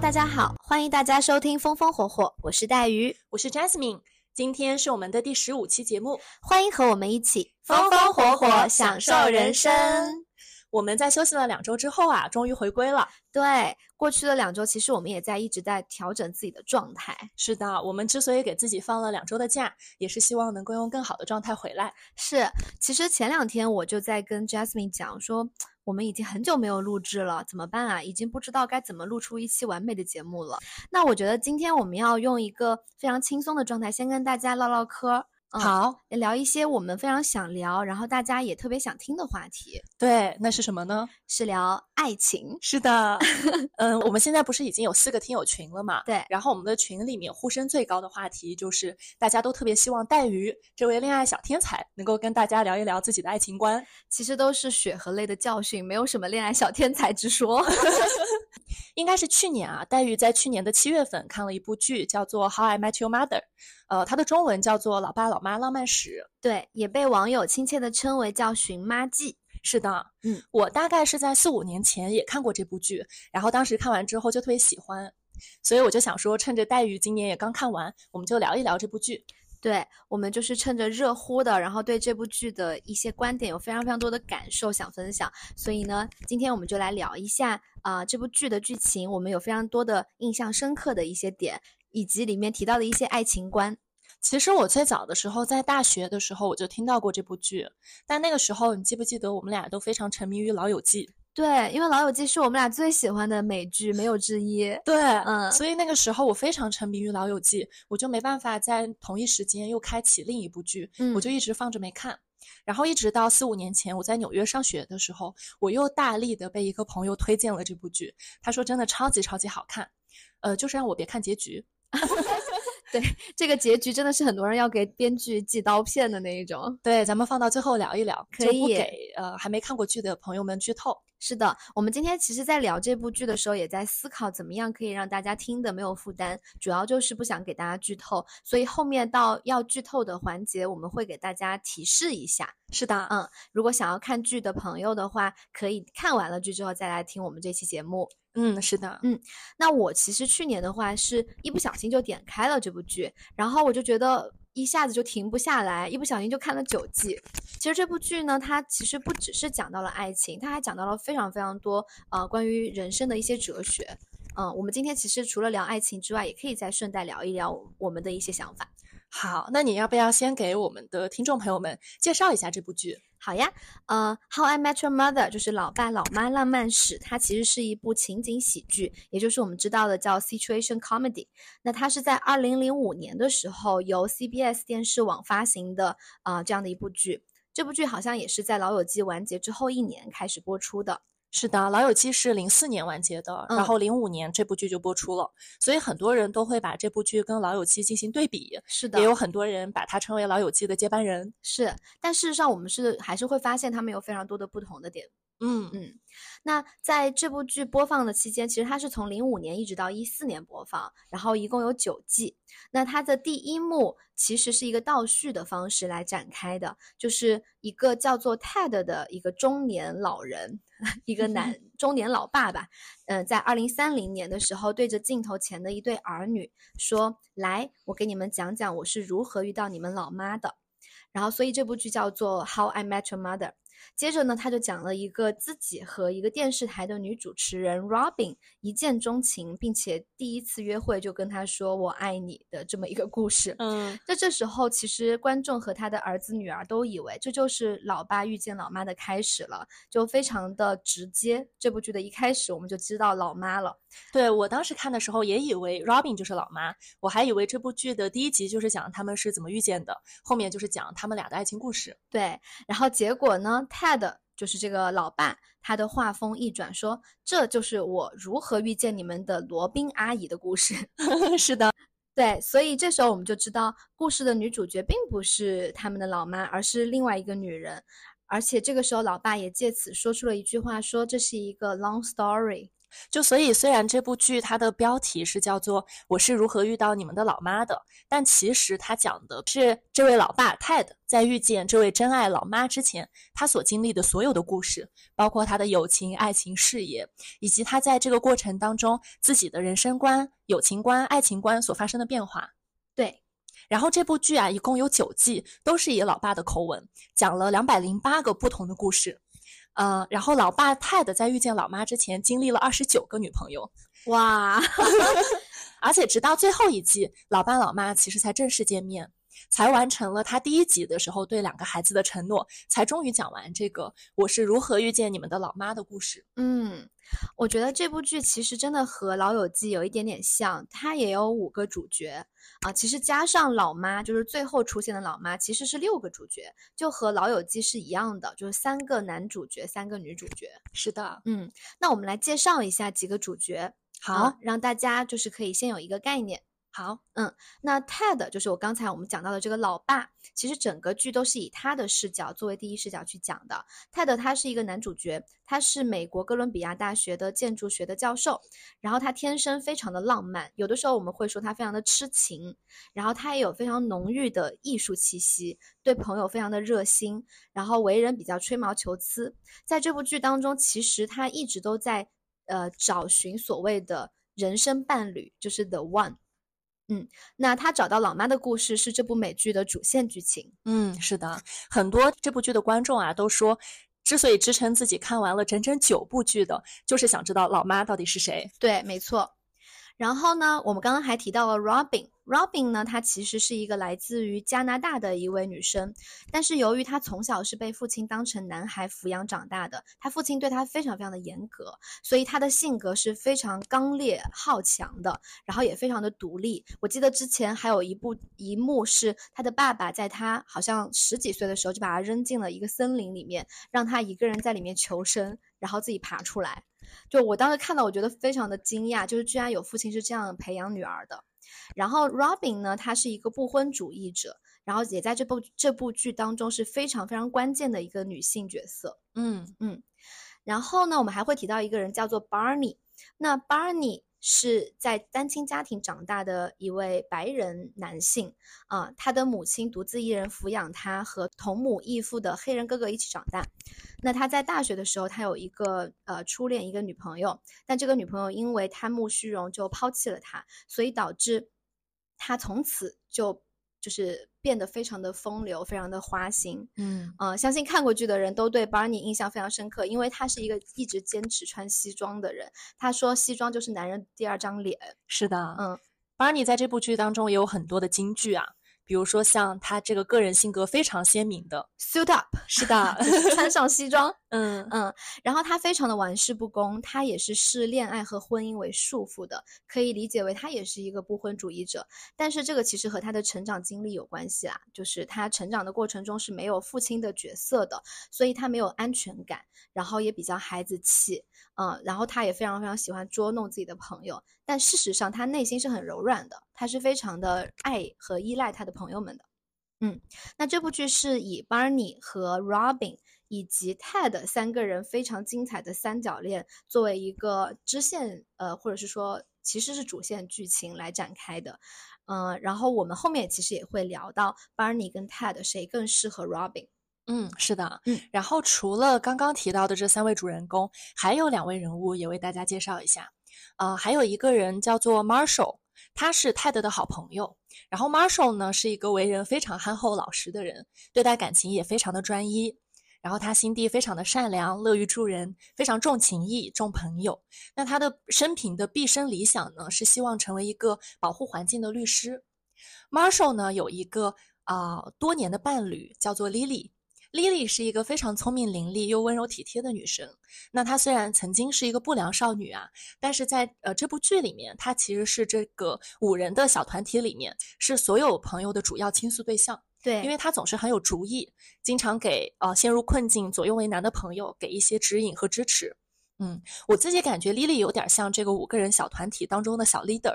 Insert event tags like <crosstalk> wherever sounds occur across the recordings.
大家好，欢迎大家收听风风火火，我是带鱼，我是 Jasmine，今天是我们的第十五期节目，欢迎和我们一起风风火火享受人生。我们在休息了两周之后啊，终于回归了。对，过去的两周，其实我们也在一直在调整自己的状态。是的，我们之所以给自己放了两周的假，也是希望能够用更好的状态回来。是，其实前两天我就在跟 Jasmine 讲说，我们已经很久没有录制了，怎么办啊？已经不知道该怎么录出一期完美的节目了。那我觉得今天我们要用一个非常轻松的状态，先跟大家唠唠嗑。好，聊一些我们非常想聊，然后大家也特别想听的话题。对，那是什么呢？是聊爱情。是的，<laughs> <laughs> 嗯，我们现在不是已经有四个听友群了嘛？对。然后我们的群里面呼声最高的话题就是，大家都特别希望带鱼这位恋爱小天才能够跟大家聊一聊自己的爱情观。其实都是血和泪的教训，没有什么恋爱小天才之说。<laughs> 应该是去年啊，黛玉在去年的七月份看了一部剧，叫做《How I Met Your Mother》，呃，它的中文叫做《老爸老妈浪漫史》，对，也被网友亲切的称为叫《寻妈记》。是的，嗯，我大概是在四五年前也看过这部剧，然后当时看完之后就特别喜欢，所以我就想说，趁着黛玉今年也刚看完，我们就聊一聊这部剧。对我们就是趁着热乎的，然后对这部剧的一些观点有非常非常多的感受想分享，所以呢，今天我们就来聊一下啊这部剧的剧情，我们有非常多的印象深刻的一些点，以及里面提到的一些爱情观。其实我最早的时候在大学的时候我就听到过这部剧，但那个时候你记不记得我们俩都非常沉迷于《老友记》。对，因为《老友记》是我们俩最喜欢的美剧，没有之一。对，嗯，所以那个时候我非常沉迷于《老友记》，我就没办法在同一时间又开启另一部剧，我就一直放着没看。然后一直到四五年前，我在纽约上学的时候，我又大力的被一个朋友推荐了这部剧，他说真的超级超级好看，呃，就是让我别看结局。<laughs> 对这个结局真的是很多人要给编剧寄刀片的那一种。对，咱们放到最后聊一聊，可以给呃还没看过剧的朋友们剧透。是的，我们今天其实在聊这部剧的时候，也在思考怎么样可以让大家听的没有负担，主要就是不想给大家剧透，所以后面到要剧透的环节，我们会给大家提示一下。是的，嗯，如果想要看剧的朋友的话，可以看完了剧之后再来听我们这期节目。嗯，是的，嗯，那我其实去年的话是一不小心就点开了这部剧，然后我就觉得一下子就停不下来，一不小心就看了九季。其实这部剧呢，它其实不只是讲到了爱情，它还讲到了非常非常多呃关于人生的一些哲学。嗯，我们今天其实除了聊爱情之外，也可以再顺带聊一聊我们的一些想法。好，那你要不要先给我们的听众朋友们介绍一下这部剧？好呀，呃，《How I Met Your Mother》就是《老爸老妈浪漫史》，它其实是一部情景喜剧，也就是我们知道的叫 Situation Comedy。那它是在二零零五年的时候由 CBS 电视网发行的啊这样的一部剧。这部剧好像也是在《老友记》完结之后一年开始播出的。是的，《老友记》是零四年完结的，然后零五年这部剧就播出了，所以很多人都会把这部剧跟《老友记》进行对比。是的，也有很多人把它称为《老友记》的接班人。是，但事实上我们是还是会发现他们有非常多的不同的点。嗯嗯，那在这部剧播放的期间，其实它是从零五年一直到一四年播放，然后一共有九季。那它的第一幕其实是一个倒叙的方式来展开的，就是一个叫做 Ted 的一个中年老人，<laughs> 一个男 <laughs> 中年老爸爸，嗯，在二零三零年的时候，对着镜头前的一对儿女说：“来，我给你们讲讲我是如何遇到你们老妈的。”然后，所以这部剧叫做《How I Met Your Mother》。接着呢，他就讲了一个自己和一个电视台的女主持人 Robin 一见钟情，并且第一次约会就跟他说“我爱你”的这么一个故事。嗯，在这时候，其实观众和他的儿子女儿都以为这就是老爸遇见老妈的开始了，就非常的直接。这部剧的一开始，我们就知道老妈了。对我当时看的时候，也以为 Robin 就是老妈，我还以为这部剧的第一集就是讲他们是怎么遇见的，后面就是讲他们俩的爱情故事。对，然后结果呢？Ted 就是这个老爸，他的画风一转，说：“这就是我如何遇见你们的罗宾阿姨的故事。<laughs> ”是的，对，所以这时候我们就知道，故事的女主角并不是他们的老妈，而是另外一个女人。而且这个时候，老爸也借此说出了一句话，说：“这是一个 long story。”就所以，虽然这部剧它的标题是叫做《我是如何遇到你们的老妈的》，但其实它讲的是这位老爸 Ted 在遇见这位真爱老妈之前，他所经历的所有的故事，包括他的友情、爱情、事业，以及他在这个过程当中自己的人生观、友情观、爱情观所发生的变化。对。然后这部剧啊，一共有九季，都是以老爸的口吻讲了两百零八个不同的故事。嗯，然后老爸泰德在遇见老妈之前，经历了二十九个女朋友，哇！<laughs> 而且直到最后一季，老爸老妈其实才正式见面，才完成了他第一集的时候对两个孩子的承诺，才终于讲完这个我是如何遇见你们的老妈的故事。嗯。我觉得这部剧其实真的和《老友记》有一点点像，它也有五个主角啊，其实加上老妈，就是最后出现的老妈，其实是六个主角，就和《老友记》是一样的，就是三个男主角，三个女主角。是的，嗯，那我们来介绍一下几个主角，好，让大家就是可以先有一个概念。好，嗯，那 Ted 就是我刚才我们讲到的这个老爸，其实整个剧都是以他的视角作为第一视角去讲的。Ted 他是一个男主角，他是美国哥伦比亚大学的建筑学的教授，然后他天生非常的浪漫，有的时候我们会说他非常的痴情，然后他也有非常浓郁的艺术气息，对朋友非常的热心，然后为人比较吹毛求疵。在这部剧当中，其实他一直都在呃找寻所谓的人生伴侣，就是 The One。嗯，那他找到老妈的故事是这部美剧的主线剧情。嗯，是的，很多这部剧的观众啊都说，之所以支撑自己看完了整整九部剧的，就是想知道老妈到底是谁。对，没错。然后呢，我们刚刚还提到了 Robin。Robin 呢，她其实是一个来自于加拿大的一位女生，但是由于她从小是被父亲当成男孩抚养长大的，她父亲对她非常非常的严格，所以她的性格是非常刚烈好强的，然后也非常的独立。我记得之前还有一部一幕是她的爸爸在她好像十几岁的时候就把她扔进了一个森林里面，让她一个人在里面求生，然后自己爬出来。就我当时看到，我觉得非常的惊讶，就是居然有父亲是这样培养女儿的。然后 Robin 呢，他是一个不婚主义者，然后也在这部这部剧当中是非常非常关键的一个女性角色。嗯嗯。然后呢，我们还会提到一个人叫做 Barney。那 Barney 是在单亲家庭长大的一位白人男性啊，他的母亲独自一人抚养他，和同母异父的黑人哥哥一起长大。那他在大学的时候，他有一个呃初恋一个女朋友，但这个女朋友因为贪慕虚荣就抛弃了他，所以导致他从此就就是变得非常的风流，非常的花心。嗯呃，相信看过剧的人都对 Barney 印象非常深刻，因为他是一个一直坚持穿西装的人。他说西装就是男人第二张脸。是的，嗯，Barney 在这部剧当中也有很多的金句啊。比如说，像他这个个人性格非常鲜明的 suit up，是的，<laughs> 穿上西装，嗯嗯，然后他非常的玩世不恭，他也是视恋爱和婚姻为束缚的，可以理解为他也是一个不婚主义者。但是这个其实和他的成长经历有关系啦，就是他成长的过程中是没有父亲的角色的，所以他没有安全感，然后也比较孩子气。嗯，然后他也非常非常喜欢捉弄自己的朋友，但事实上他内心是很柔软的，他是非常的爱和依赖他的朋友们的。嗯，那这部剧是以 Barney 和 Robin 以及 Ted 三个人非常精彩的三角恋作为一个支线，呃，或者是说其实是主线剧情来展开的。嗯，然后我们后面其实也会聊到 Barney 跟 Ted 谁更适合 Robin。嗯，是的，嗯，然后除了刚刚提到的这三位主人公，还有两位人物也为大家介绍一下。呃，还有一个人叫做 Marshall，他是泰德的好朋友。然后 Marshall 呢是一个为人非常憨厚老实的人，对待感情也非常的专一。然后他心地非常的善良，乐于助人，非常重情义、重朋友。那他的生平的毕生理想呢，是希望成为一个保护环境的律师。Marshall 呢有一个啊多年的伴侣叫做 Lily。Lily 是一个非常聪明伶俐又温柔体贴的女生。那她虽然曾经是一个不良少女啊，但是在呃这部剧里面，她其实是这个五人的小团体里面是所有朋友的主要倾诉对象。对，因为他总是很有主意，经常给呃陷入困境、左右为难的朋友给一些指引和支持。嗯，我自己感觉 Lily 有点像这个五个人小团体当中的小 leader。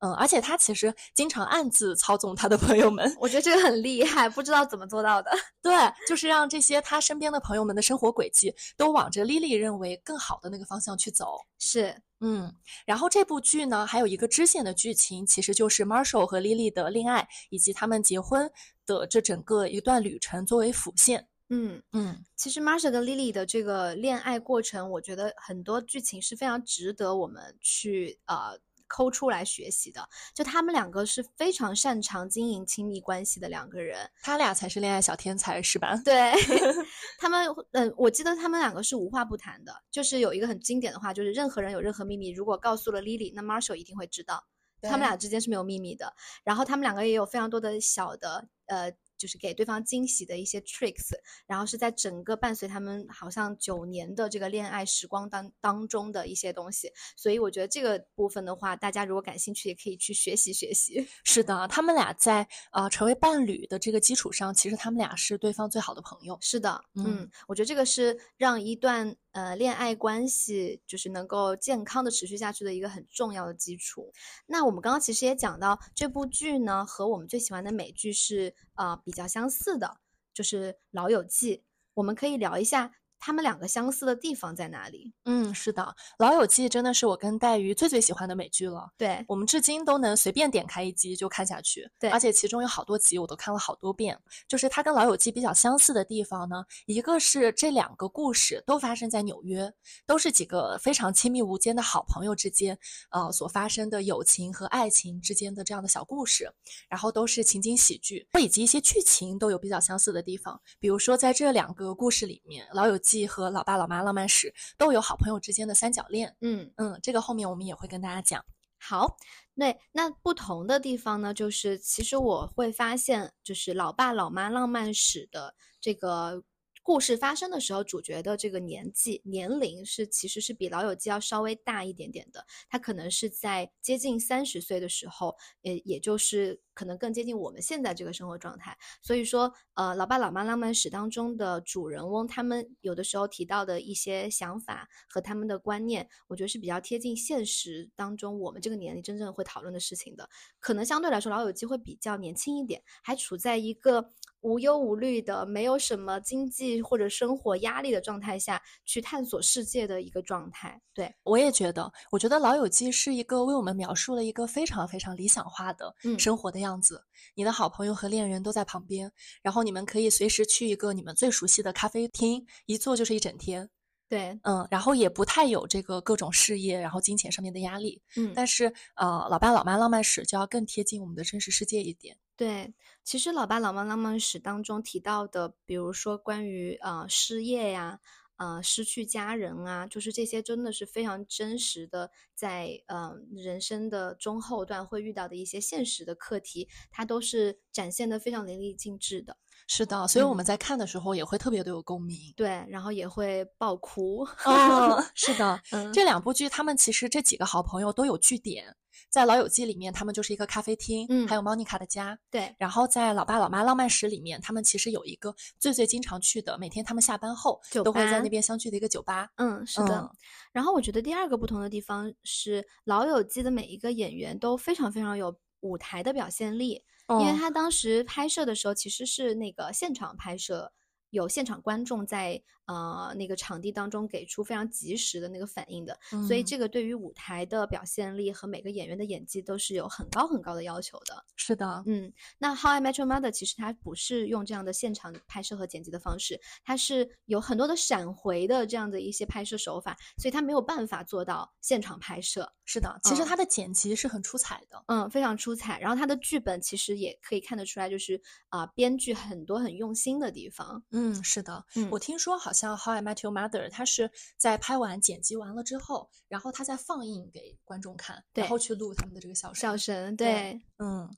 嗯，而且他其实经常暗自操纵他的朋友们，我觉得这个很厉害，不知道怎么做到的。对，就是让这些他身边的朋友们的生活轨迹都往着 Lily 认为更好的那个方向去走。是，嗯，然后这部剧呢，还有一个支线的剧情，其实就是 Marshall 和 Lily 的恋爱以及他们结婚的这整个一段旅程作为辅线。嗯嗯，其实 Marshall 跟 Lily 的这个恋爱过程，我觉得很多剧情是非常值得我们去呃。抠出来学习的，就他们两个是非常擅长经营亲密关系的两个人，他俩才是恋爱小天才，是吧？<laughs> 对，<laughs> 他们，嗯，我记得他们两个是无话不谈的，就是有一个很经典的话，就是任何人有任何秘密，如果告诉了 Lily，那 Marshall 一定会知道，他们俩之间是没有秘密的。然后他们两个也有非常多的小的，呃。就是给对方惊喜的一些 tricks，然后是在整个伴随他们好像九年的这个恋爱时光当当中的一些东西，所以我觉得这个部分的话，大家如果感兴趣，也可以去学习学习。<laughs> 是的，他们俩在呃成为伴侣的这个基础上，其实他们俩是对方最好的朋友。是的，嗯，我觉得这个是让一段。呃，恋爱关系就是能够健康的持续下去的一个很重要的基础。那我们刚刚其实也讲到，这部剧呢和我们最喜欢的美剧是呃比较相似的，就是《老友记》，我们可以聊一下。他们两个相似的地方在哪里？嗯，是的，《老友记》真的是我跟黛玉最最喜欢的美剧了。对，我们至今都能随便点开一集就看下去。对，而且其中有好多集我都看了好多遍。就是它跟《老友记》比较相似的地方呢，一个是这两个故事都发生在纽约，都是几个非常亲密无间的好朋友之间，呃，所发生的友情和爱情之间的这样的小故事，然后都是情景喜剧，以及一些剧情都有比较相似的地方。比如说在这两个故事里面，《老友记》和老爸老妈浪漫史都有好朋友之间的三角恋，嗯嗯，这个后面我们也会跟大家讲。好，对，那不同的地方呢，就是其实我会发现，就是老爸老妈浪漫史的这个。故事发生的时候，主角的这个年纪年龄是其实是比老友记要稍微大一点点的。他可能是在接近三十岁的时候，也也就是可能更接近我们现在这个生活状态。所以说，呃，老爸老妈浪漫史当中的主人翁，他们有的时候提到的一些想法和他们的观念，我觉得是比较贴近现实当中我们这个年龄真正会讨论的事情的。可能相对来说，老友记会比较年轻一点，还处在一个。无忧无虑的，没有什么经济或者生活压力的状态下去探索世界的一个状态。对我也觉得，我觉得《老友记》是一个为我们描述了一个非常非常理想化的生活的样子。你的好朋友和恋人都在旁边，然后你们可以随时去一个你们最熟悉的咖啡厅，一坐就是一整天。对，嗯，然后也不太有这个各种事业，然后金钱上面的压力。嗯，但是呃，老爸老妈浪漫史就要更贴近我们的真实世界一点。对，其实《老爸老妈浪漫史》当中提到的，比如说关于呃失业呀、呃失去家人啊，就是这些真的是非常真实的，在呃人生的中后段会遇到的一些现实的课题，它都是展现的非常淋漓尽致的。是的，所以我们在看的时候也会特别的有共鸣。对，然后也会爆哭。嗯，是的，<laughs> 这两部剧他们其实这几个好朋友都有据点。在《老友记》里面，他们就是一个咖啡厅，嗯，还有 Monica 的家，对。然后在《老爸老妈浪漫史》里面，他们其实有一个最最经常去的，每天他们下班后都会在那边相聚的一个酒吧。嗯，是的。然后我觉得第二个不同的地方是，《老友记》的每一个演员都非常非常有舞台的表现力，因为他当时拍摄的时候其实是那个现场拍摄。有现场观众在呃那个场地当中给出非常及时的那个反应的，所以这个对于舞台的表现力和每个演员的演技都是有很高很高的要求的。是的，嗯，那《How I Met Your Mother》其实它不是用这样的现场拍摄和剪辑的方式，它是有很多的闪回的这样的一些拍摄手法，所以它没有办法做到现场拍摄。是的，其实它的剪辑是很出彩的，嗯，非常出彩。然后它的剧本其实也可以看得出来，就是啊，编剧很多很用心的地方。嗯，是的，嗯我听说好像《How I Met Your Mother》它是在拍完剪辑完了之后，然后他再放映给观众看，然后去录他们的这个笑声。笑声，对，嗯。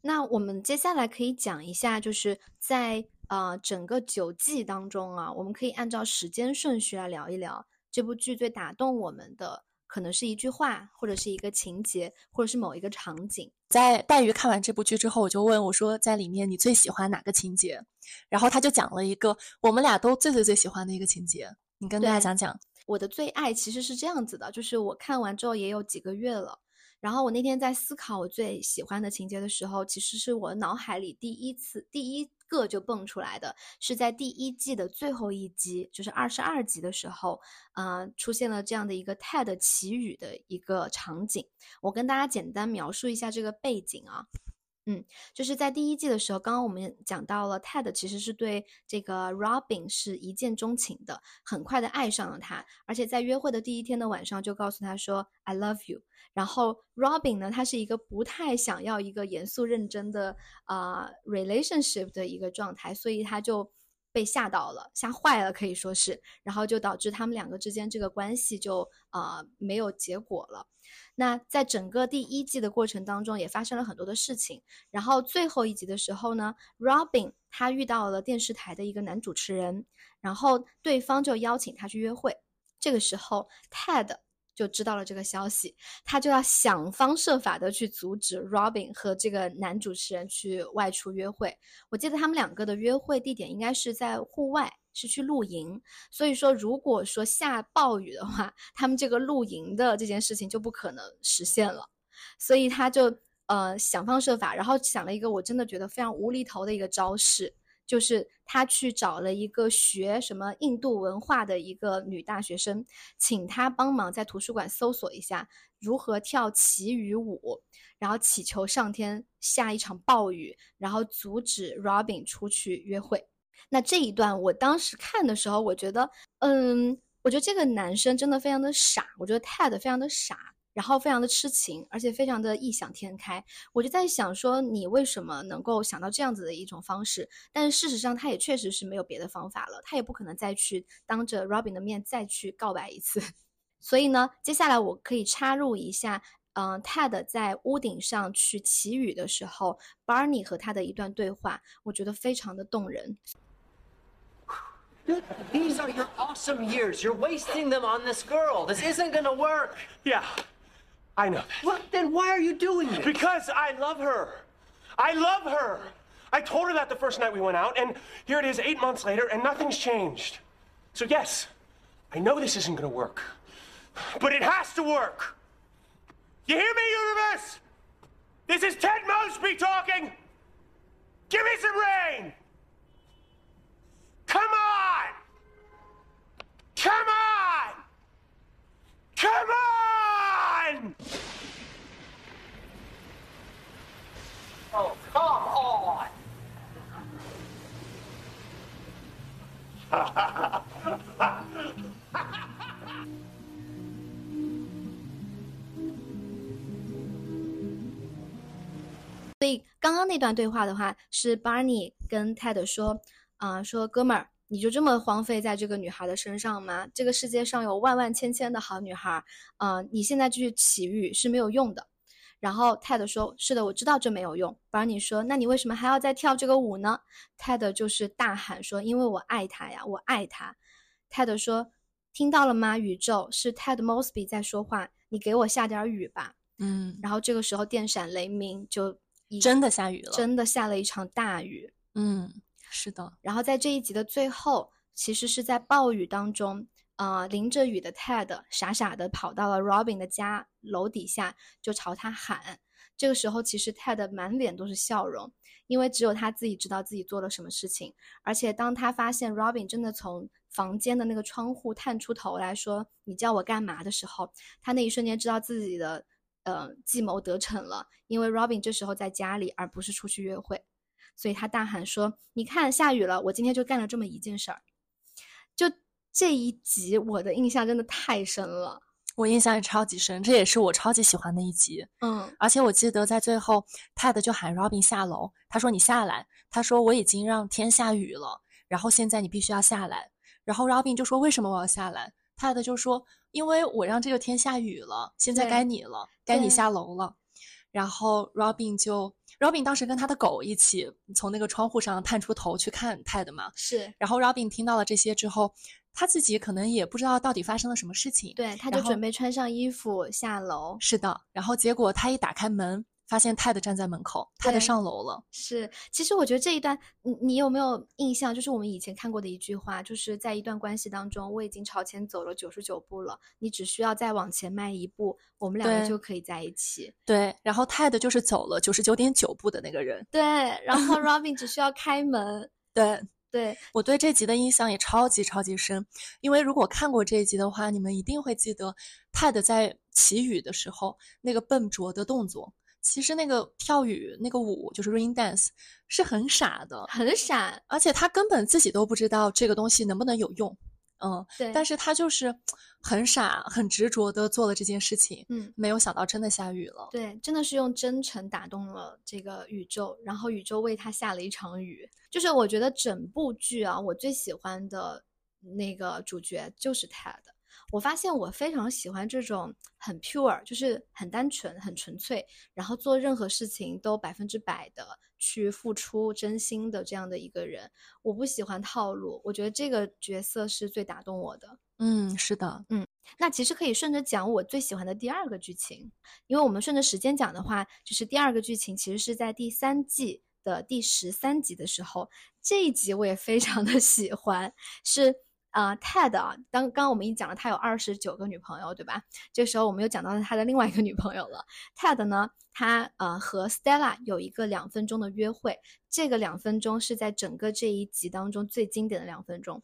那我们接下来可以讲一下，就是在呃整个九季当中啊，我们可以按照时间顺序来聊一聊这部剧最打动我们的，可能是一句话，或者是一个情节，或者是某一个场景。在黛玉看完这部剧之后，我就问我说，在里面你最喜欢哪个情节？然后他就讲了一个我们俩都最最最喜欢的一个情节，你跟大家讲讲。我的最爱其实是这样子的，就是我看完之后也有几个月了，然后我那天在思考我最喜欢的情节的时候，其实是我脑海里第一次第一个就蹦出来的，是在第一季的最后一集，就是二十二集的时候，呃，出现了这样的一个 Ted 祈雨的一个场景。我跟大家简单描述一下这个背景啊。嗯，就是在第一季的时候，刚刚我们讲到了，Ted 其实是对这个 Robin 是一见钟情的，很快的爱上了他，而且在约会的第一天的晚上就告诉他说 I love you。然后 Robin 呢，他是一个不太想要一个严肃认真的啊 relationship 的一个状态，所以他就被吓到了，吓坏了可以说是，然后就导致他们两个之间这个关系就啊没有结果了。那在整个第一季的过程当中，也发生了很多的事情。然后最后一集的时候呢，Robin 他遇到了电视台的一个男主持人，然后对方就邀请他去约会。这个时候，Ted 就知道了这个消息，他就要想方设法的去阻止 Robin 和这个男主持人去外出约会。我记得他们两个的约会地点应该是在户外。是去露营，所以说如果说下暴雨的话，他们这个露营的这件事情就不可能实现了。所以他就呃想方设法，然后想了一个我真的觉得非常无厘头的一个招式，就是他去找了一个学什么印度文化的一个女大学生，请她帮忙在图书馆搜索一下如何跳祈雨舞，然后祈求上天下一场暴雨，然后阻止 Robin 出去约会。那这一段，我当时看的时候，我觉得，嗯，我觉得这个男生真的非常的傻，我觉得 Ted 非常的傻，然后非常的痴情，而且非常的异想天开。我就在想说，你为什么能够想到这样子的一种方式？但是事实上，他也确实是没有别的方法了，他也不可能再去当着 Robin 的面再去告白一次。<laughs> 所以呢，接下来我可以插入一下，嗯，Ted 在屋顶上去祈雨的时候，Barney 和他的一段对话，我觉得非常的动人。These are your awesome years. You're wasting them on this girl. This isn't gonna work. Yeah, I know that. Well, then why are you doing it? Because I love her. I love her. I told her that the first night we went out, and here it is eight months later, and nothing's changed. So, yes, I know this isn't gonna work. But it has to work. You hear me, universe? This is Ted Mosby talking. Give me some rain. Come on! Come on! Come on! Oh, come on! <laughs> 所以刚刚那段对话的话，是 Barney 跟 Ted 说。啊，说哥们儿，你就这么荒废在这个女孩的身上吗？这个世界上有万万千千的好女孩，嗯，你现在去祈雨是没有用的。然后泰德说：“是的，我知道这没有用。”而你说：“那你为什么还要再跳这个舞呢？”泰德就是大喊说：“因为我爱她呀，我爱他。”泰德说：“听到了吗？宇宙是 Ted Mosby 在说话，你给我下点雨吧。”嗯，然后这个时候电闪雷鸣，就真的下雨了，真的下了一场大雨。嗯。是的，然后在这一集的最后，其实是在暴雨当中，啊，淋着雨的 Ted 傻傻的跑到了 Robin 的家楼底下，就朝他喊。这个时候，其实 Ted 满脸都是笑容，因为只有他自己知道自己做了什么事情。而且当他发现 Robin 真的从房间的那个窗户探出头来说“你叫我干嘛”的时候，他那一瞬间知道自己的呃计谋得逞了，因为 Robin 这时候在家里，而不是出去约会。所以他大喊说：“你看，下雨了！我今天就干了这么一件事儿。”就这一集，我的印象真的太深了，我印象也超级深，这也是我超级喜欢的一集。嗯，而且我记得在最后，Ted 就喊 Robin 下楼，他说：“你下来。”他说：“我已经让天下雨了，然后现在你必须要下来。”然后 Robin 就说：“为什么我要下来？”Ted 就说：“因为我让这个天下雨了，现在该你了，该你下楼了。”然后 Robin 就。Robin 当时跟他的狗一起从那个窗户上探出头去看 Ted 嘛，是。然后 Robin 听到了这些之后，他自己可能也不知道到底发生了什么事情，对，他就准备穿上衣服下楼。是的，然后结果他一打开门，发现泰德站在门口，泰德对上楼了。是，其实我觉得这一段，你你有没有印象？就是我们以前看过的一句话，就是在一段关系当中，我已经朝前走了九十九步了，你只需要再往前迈一步，我们两个就可以在一起。对，然后泰德就是走了九十九点九步的那个人。对，然后 <laughs> Robin 只需要开门。对对，我对这集的印象也超级超级深，因为如果看过这一集的话，你们一定会记得泰德在祈雨的时候那个笨拙的动作。其实那个跳雨那个舞就是 rain dance 是很傻的，很傻。而且他根本自己都不知道这个东西能不能有用。嗯，对，但是他就是很傻、很执着的做了这件事情，嗯，没有想到真的下雨了。对，真的是用真诚打动了这个宇宙，然后宇宙为他下了一场雨。就是我觉得整部剧啊，我最喜欢的那个主角就是 Ted。我发现我非常喜欢这种很 pure，就是很单纯、很纯粹，然后做任何事情都百分之百的去付出真心的这样的一个人。我不喜欢套路，我觉得这个角色是最打动我的。嗯，是的，嗯那其实可以顺着讲我最喜欢的第二个剧情，因为我们顺着时间讲的话，就是第二个剧情其实是在第三季的第十三集的时候，这一集我也非常的喜欢，是呃 Ted 啊，刚刚我们已经讲了他有二十九个女朋友，对吧？这时候我们又讲到了他的另外一个女朋友了，Ted 呢，他呃和 Stella 有一个两分钟的约会，这个两分钟是在整个这一集当中最经典的两分钟。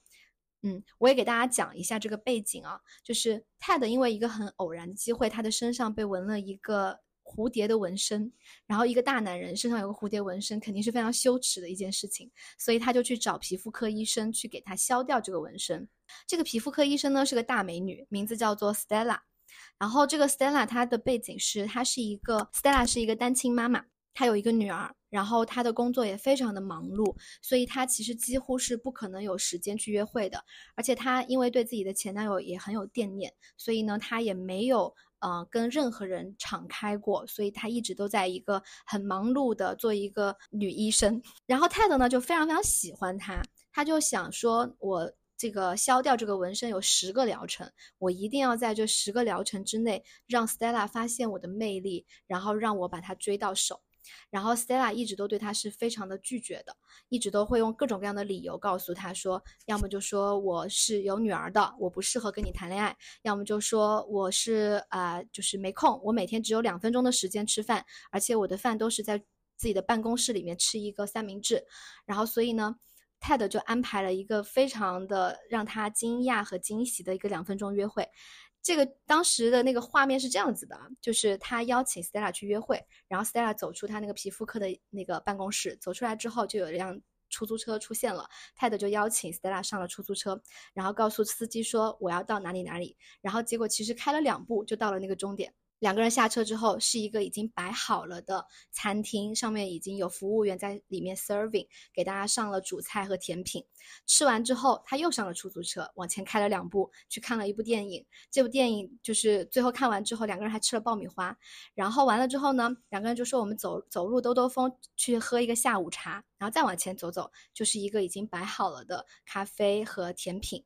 嗯，我也给大家讲一下这个背景啊，就是 Ted 因为一个很偶然的机会，他的身上被纹了一个蝴蝶的纹身，然后一个大男人身上有个蝴蝶纹身，肯定是非常羞耻的一件事情，所以他就去找皮肤科医生去给他削掉这个纹身。这个皮肤科医生呢是个大美女，名字叫做 Stella。然后这个 Stella 她的背景是，她是一个 Stella 是一个单亲妈妈，她有一个女儿，然后她的工作也非常的忙碌，所以她其实几乎是不可能有时间去约会的。而且她因为对自己的前男友也很有惦念，所以呢，她也没有呃跟任何人敞开过，所以她一直都在一个很忙碌的做一个女医生。<laughs> 然后泰德呢就非常非常喜欢她，他就想说，我这个消掉这个纹身有十个疗程，我一定要在这十个疗程之内让 Stella 发现我的魅力，然后让我把她追到手。然后 Stella 一直都对他是非常的拒绝的，一直都会用各种各样的理由告诉他说，要么就说我是有女儿的，我不适合跟你谈恋爱；要么就说我是啊、就是没空，我每天只有两分钟的时间吃饭，而且我的饭都是在自己的办公室里面吃一个三明治。然后所以呢，Ted 就安排了一个非常的让他惊讶和惊喜的一个两分钟约会。这个当时的那个画面是这样子的，就是他邀请 Stella 去约会，然后 Stella 走出他那个皮肤科的那个办公室，走出来之后就有一辆出租车出现了泰德就邀请 Stella 上了出租车，然后告诉司机说我要到哪里哪里，然后结果其实开了两步就到了那个终点。两个人下车之后，是一个已经摆好了的餐厅，上面已经有服务员在里面 serving，给大家上了主菜和甜品。吃完之后，他又上了出租车，往前开了两步，去看了一部电影。这部电影就是最后看完之后，两个人还吃了爆米花。然后完了之后呢，两个人就说我们走走路兜兜风，去喝一个下午茶。然后再往前走走，就是一个已经摆好了的咖啡和甜品。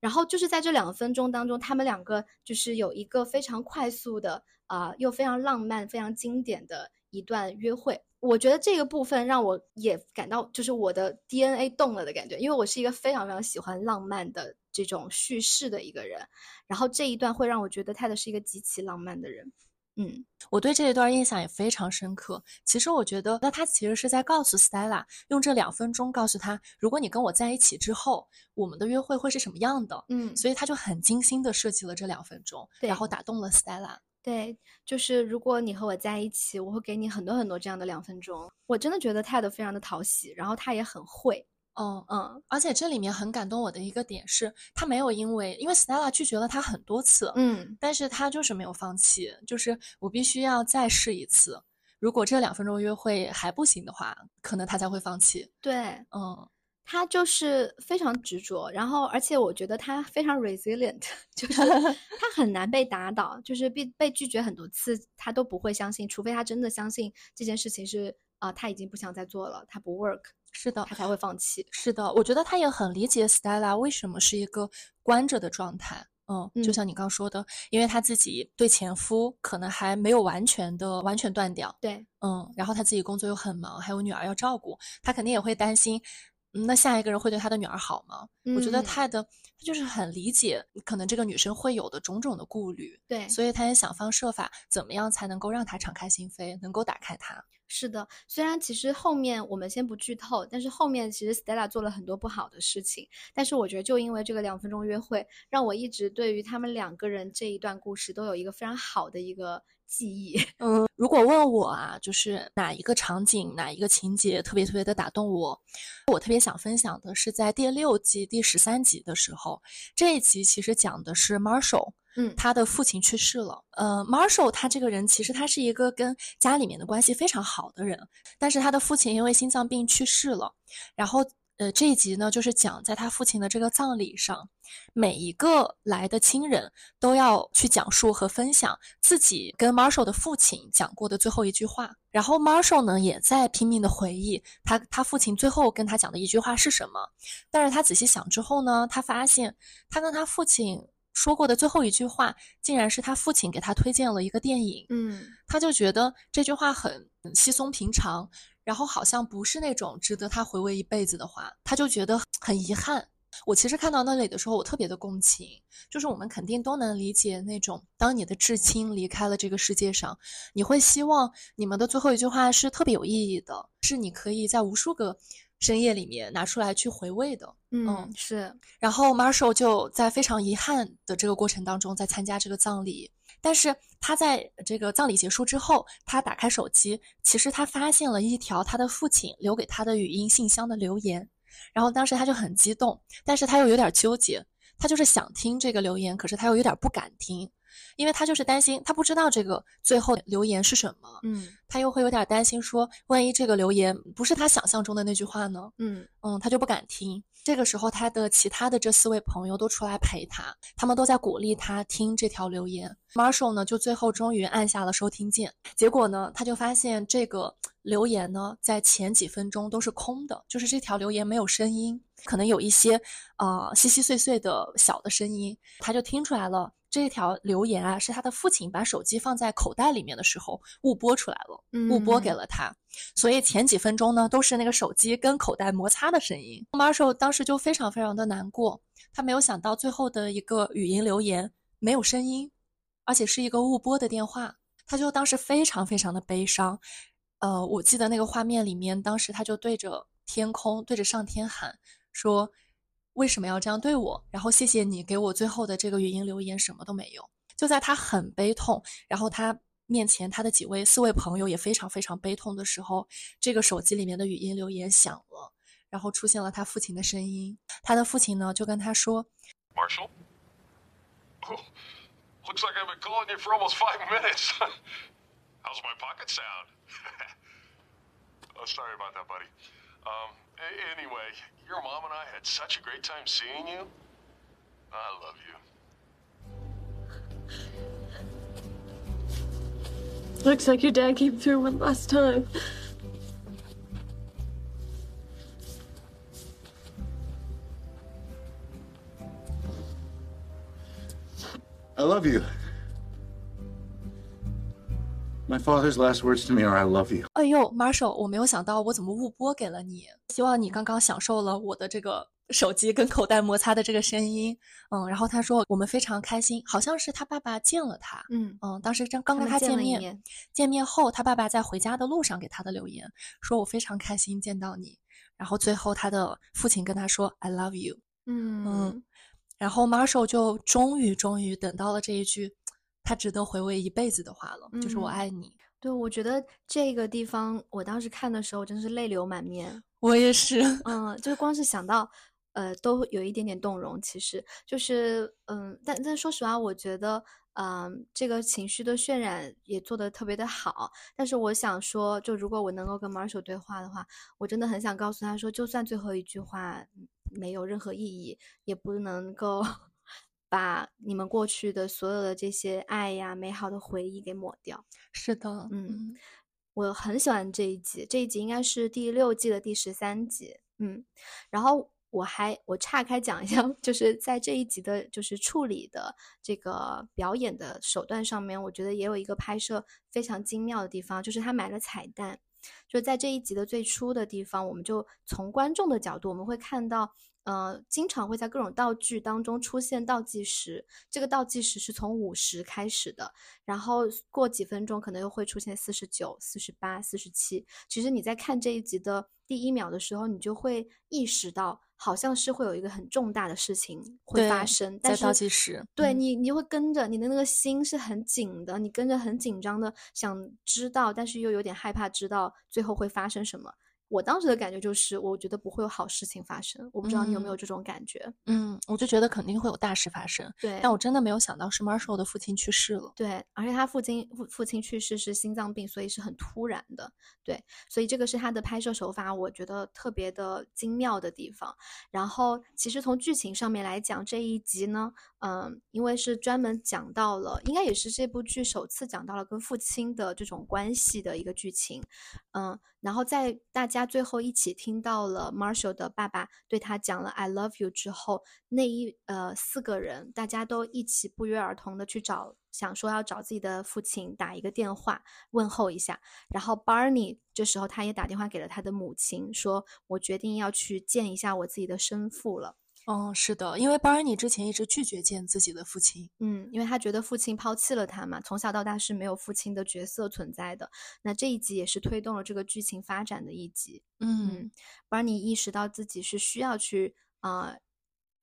然后就是在这两分钟当中，他们两个就是有一个非常快速的啊、又非常浪漫、非常经典的一段约会。我觉得这个部分让我也感到就是我的 DNA 动了的感觉，因为我是一个非常非常喜欢浪漫的这种叙事的一个人。然后这一段会让我觉得泰德是一个极其浪漫的人。嗯，我对这一段印象也非常深刻。其实我觉得，那他其实是在告诉 Stella，用这两分钟告诉他，如果你跟我在一起之后，我们的约会会是什么样的。嗯所以他就很精心的设计了这两分钟，对然后打动了 Stella。对，就是如果你和我在一起，我会给你很多很多这样的两分钟。我真的觉得泰德非常的讨喜，然后他也很会。哦，嗯而且这里面很感动我的一个点是，他没有因为因为 Stella 拒绝了他很多次，嗯，但是他就是没有放弃，就是我必须要再试一次。如果这两分钟约会还不行的话，可能他才会放弃。对，嗯，他就是非常执着，然后而且我觉得他非常 resilient，<laughs> 就是 <laughs> 他很难被打倒，就是被被拒绝很多次，他都不会相信，除非他真的相信这件事情是啊、他已经不想再做了，他不 work，是的他，才会放弃。是的，我觉得他也很理解 Stella 为什么是一个关着的状态。嗯，就像你刚说的，因为他自己对前夫可能还没有完全的完全断掉，对，嗯，然后他自己工作又很忙，还有女儿要照顾，他肯定也会担心，那下一个人会对他的女儿好吗？我觉得泰的他就是很理解可能这个女生会有的种种的顾虑，对，所以他也想方设法，怎么样才能够让她敞开心扉，能够打开他。是的，虽然其实后面我们先不剧透，但是后面其实 Stella 做了很多不好的事情，但是我觉得就因为这个两分钟约会，让我一直对于他们两个人这一段故事都有一个非常好的一个记忆。<laughs> 嗯，如果问我啊，就是哪一个场景、哪一个情节特别特别的打动我，我特别想分享的是在第六季第十三集的时候，这一集其实讲的是 Marshall。嗯，他的父亲去世了。呃，Marshall 他这个人其实他是一个跟家里面的关系非常好的人，但是他的父亲因为心脏病去世了。然后，呃，这一集呢就是讲在他父亲的这个葬礼上，每一个来的亲人都要去讲述和分享自己跟 Marshall 的父亲讲过的最后一句话。然后 Marshall 呢也在拼命的回忆他他父亲最后跟他讲的一句话是什么。但是他仔细想之后呢，他发现他跟他父亲。说过的最后一句话，竟然是他父亲给他推荐了一个电影。嗯，他就觉得这句话很稀松平常，然后好像不是那种值得他回味一辈子的话，他就觉得很遗憾。我其实看到那里的时候，我特别的共情，就是我们肯定都能理解那种，当你的至亲离开了这个世界上，你会希望你们的最后一句话是特别有意义的，是你可以在无数个。深夜里面拿出来去回味的，嗯，是。然后 Marshall 就在非常遗憾的这个过程当中，在参加这个葬礼。但是他在这个葬礼结束之后，他打开手机，其实他发现了一条他的父亲留给他的语音信箱的留言。然后当时他就很激动，但是他又有点纠结，他就是想听这个留言，可是他又有点不敢听。因为他就是担心，他不知道这个最后留言是什么，嗯，他又会有点担心，说万一这个留言不是他想象中的那句话呢？嗯嗯，他就不敢听。这个时候，他的其他的这四位朋友都出来陪他，他们都在鼓励他听这条留言。Marshall 呢，就最后终于按下了收听键，结果呢，他就发现这个留言呢，在前几分钟都是空的，就是这条留言没有声音，可能有一些呃稀稀碎碎的小的声音，他就听出来了。这条留言啊，是他的父亲把手机放在口袋里面的时候误拨出来了，误拨给了他。所以前几分钟呢，都是那个手机跟口袋摩擦的声音。Marshall 当时就非常非常的难过，他没有想到最后的一个语音留言没有声音，而且是一个误拨的电话，他就当时非常非常的悲伤。呃，我记得那个画面里面，当时他就对着天空，对着上天喊说。为什么要这样对我？然后谢谢你给我最后的这个语音留言，什么都没有。就在他很悲痛，然后他面前他的几位四位朋友也非常非常悲痛的时候，这个手机里面的语音留言响了，然后出现了他父亲的声音。他的父亲呢就跟他说：“Marshall，looks like I've been calling you for almost five minutes. How's my pocket sound? Oh, sorry about that, buddy. Um.” Anyway, your mom and I had such a great time seeing you. I love you. Looks like your dad came through one last time. I love you. My father's last words to me are "I love you." 哎呦，Marshall，我没有想到我怎么误拨给了你。希望你刚刚享受了我的这个手机跟口袋摩擦的这个声音。嗯，然后他说我们非常开心，好像是他爸爸见了他。嗯嗯，当时刚刚跟他见面，见面后他爸爸在回家的路上给他的留言，说我非常开心见到你。然后最后他的父亲跟他说 "I love you." 嗯嗯，然后 Marshall 就终于终于等到了这一句。他值得回味一辈子的话了，就是我爱你。对，我觉得这个地方，我当时看的时候真是泪流满面。我也是，<laughs> 嗯，就是光是想到，呃，都有一点点动容。其实就是，嗯，但但说实话，我觉得，嗯，这个情绪的渲染也做得特别的好。但是我想说，就如果我能够跟 Marshall 对话的话，我真的很想告诉他说，就算最后一句话没有任何意义，也不能够。把你们过去的所有的这些爱呀、美好的回忆给抹掉。是的，嗯，我很喜欢这一集，这一集应该是第六季的第十三集。嗯，然后我还我岔开讲一下，<laughs> 就是在这一集的，就是处理的这个表演的手段上面，我觉得也有一个拍摄非常精妙的地方，就是他埋了彩蛋，就在这一集的最初的地方，我们就从观众的角度，我们会看到。呃，经常会在各种道具当中出现倒计时，这个倒计时是从五十开始的，然后过几分钟可能又会出现四十九、四十八、四十七。其实你在看这一集的第一秒的时候，你就会意识到，好像是会有一个很重大的事情会发生。在倒计时，对你，你会跟着你的那个心是很紧的，你跟着很紧张的想知道，但是又有点害怕知道最后会发生什么。我当时的感觉就是，我觉得不会有好事情发生。我不知道你有没有这种感觉？嗯，我就觉得肯定会有大事发生。对，但我真的没有想到是 Marshall 的父亲去世了。对，而且他父亲父父亲去世是心脏病，所以是很突然的。对，所以这个是他的拍摄手法，我觉得特别的精妙的地方。然后，其实从剧情上面来讲，这一集呢，嗯，因为是专门讲到了，应该也是这部剧首次讲到了跟父亲的这种关系的一个剧情，嗯。然后在大家最后一起听到了 Marshall 的爸爸对他讲了 "I love you" 之后，那一呃四个人大家都一起不约而同的去找，想说要找自己的父亲打一个电话问候一下。然后 Barney 这时候他也打电话给了他的母亲，说我决定要去见一下我自己的生父了。哦，是的，因为巴尔尼之前一直拒绝见自己的父亲，嗯，因为他觉得父亲抛弃了他嘛，从小到大是没有父亲的角色存在的。那这一集也是推动了这个剧情发展的一集，嗯，巴尔尼意识到自己是需要去啊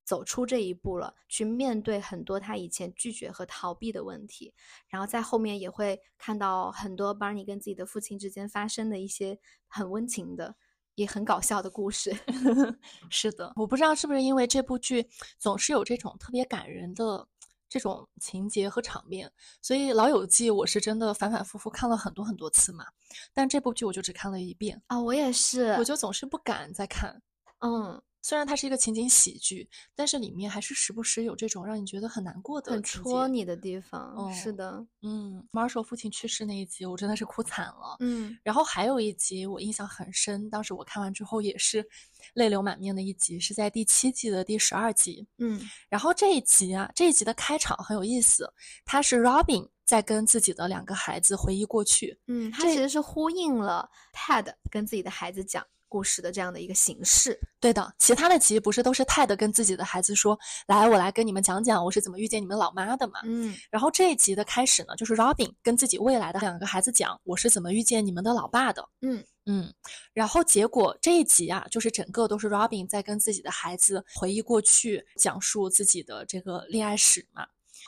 走出这一步了，去面对很多他以前拒绝和逃避的问题，然后在后面也会看到很多巴尔尼跟自己的父亲之间发生的一些很温情的。也很搞笑的故事，<laughs> 是的，我不知道是不是因为这部剧总是有这种特别感人的这种情节和场面，所以《老友记》我是真的反反复复看了很多很多次嘛。但这部剧我就只看了一遍啊，我也是，我就总是不敢再看，嗯。虽然它是一个情景喜剧，但是里面还是时不时有这种让你觉得很难过的、很戳你的地方。是的，嗯，Marshall 父亲去世那一集，我真的是哭惨了。嗯，然后还有一集我印象很深，当时我看完之后也是泪流满面的一集，是在第七季的第十二集。嗯，然后这一集啊，这一集的开场很有意思，他是 Robin 在跟自己的两个孩子回忆过去。嗯，他其实是呼应了 Ted 跟自己的孩子讲。故事的这样的一个形式，对的。其他的集不是都是泰德跟自己的孩子说：“来，我来跟你们讲讲我是怎么遇见你们老妈的嘛。”嗯。然后这一集的开始呢，就是 Robin 跟自己未来的两个孩子讲：“我是怎么遇见你们的老爸的。”嗯嗯。然后结果这一集啊，就是整个都是 Robin 在跟自己的孩子回忆过去，讲述自己的这个恋爱史嘛。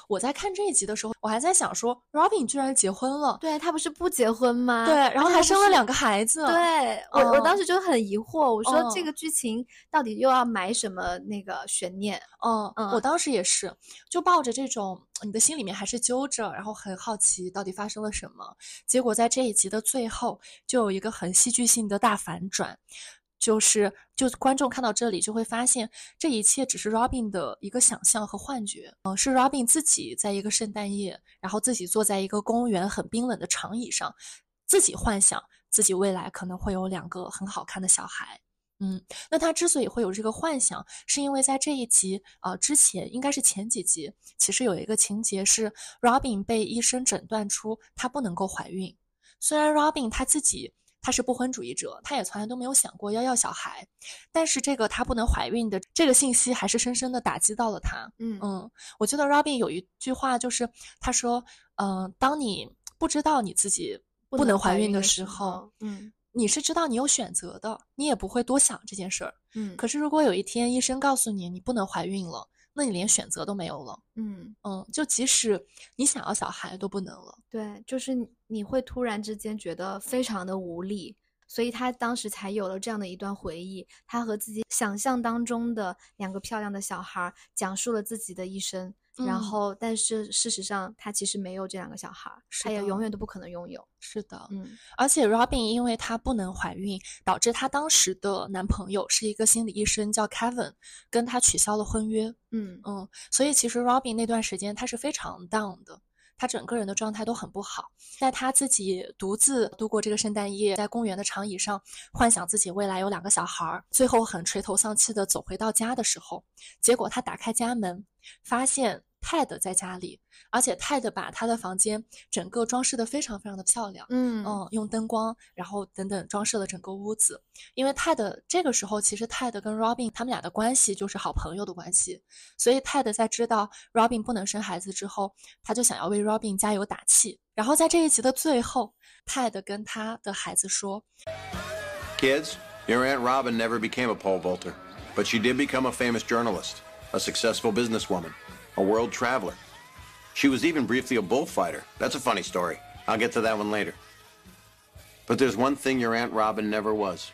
我在看这一集的时候，我还在想说，Robin 居然结婚了。对他不是不结婚吗？对，然后还生了两个孩子。对我，我当时就很疑惑，我说这个剧情到底又要埋什么那个悬念？嗯嗯，我当时也是，就抱着这种你的心里面还是揪着，然后很好奇到底发生了什么。结果在这一集的最后，就有一个很戏剧性的大反转。就是，就观众看到这里就会发现，这一切只是 Robin 的一个想象和幻觉。嗯，是 Robin 自己在一个圣诞夜，然后自己坐在一个公园很冰冷的长椅上，自己幻想自己未来可能会有两个很好看的小孩。嗯，那他之所以会有这个幻想，是因为在这一集啊之前，应该是前几集，其实有一个情节是 Robin 被医生诊断出她不能够怀孕。虽然 Robin 他自己。他是不婚主义者，他也从来都没有想过要要小孩，但是这个他不能怀孕的这个信息还是深深的打击到了他。嗯嗯，我记得 Robin 有一句话就是他说，嗯，当你不知道你自己不能怀孕的时候，嗯，你是知道你有选择的，你也不会多想这件事儿。嗯，可是如果有一天医生告诉你你不能怀孕了。那你连选择都没有了，嗯嗯，就即使你想要小孩都不能了。对，就是你会突然之间觉得非常的无力，所以他当时才有了这样的一段回忆，他和自己想象当中的两个漂亮的小孩讲述了自己的一生。然后，但是事实上，他其实没有这两个小孩，他也永远都不可能拥有。是的，嗯。而且，Robin 因为她不能怀孕，导致她当时的男朋友是一个心理医生，叫 Kevin，跟她取消了婚约。嗯嗯。所以，其实 Robin 那段时间她是非常 down 的，他整个人的状态都很不好。在他自己独自度过这个圣诞夜，在公园的长椅上幻想自己未来有两个小孩儿，最后很垂头丧气的走回到家的时候，结果他打开家门，发现。泰德在家里，而且泰德把他的房间整个装饰的非常非常的漂亮，嗯嗯，用灯光，然后等等装饰了整个屋子。因为泰德这个时候其实泰德跟 Robin 他们俩的关系就是好朋友的关系，所以泰德在知道 Robin 不能生孩子之后，他就想要为 Robin 加油打气。然后在这一集的最后，泰德跟他的孩子说：“Kids, your aunt Robin never became a pole vaulter, but she did become a famous journalist, a successful businesswoman.” a world traveler. She was even briefly a bullfighter. That's a funny story. I'll get to that one later. But there's one thing your Aunt Robin never was.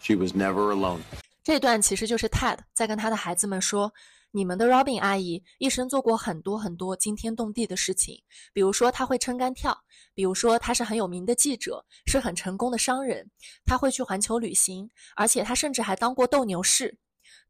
She was never alone. 这段其实就是 Ted 在跟他的孩子们说：“你们的 Robin 阿姨一生做过很多很多惊天动地的事情，比如说她会撑杆跳，比如说她是很有名的记者，是很成功的商人，她会去环球旅行，而且她甚至还当过斗牛士，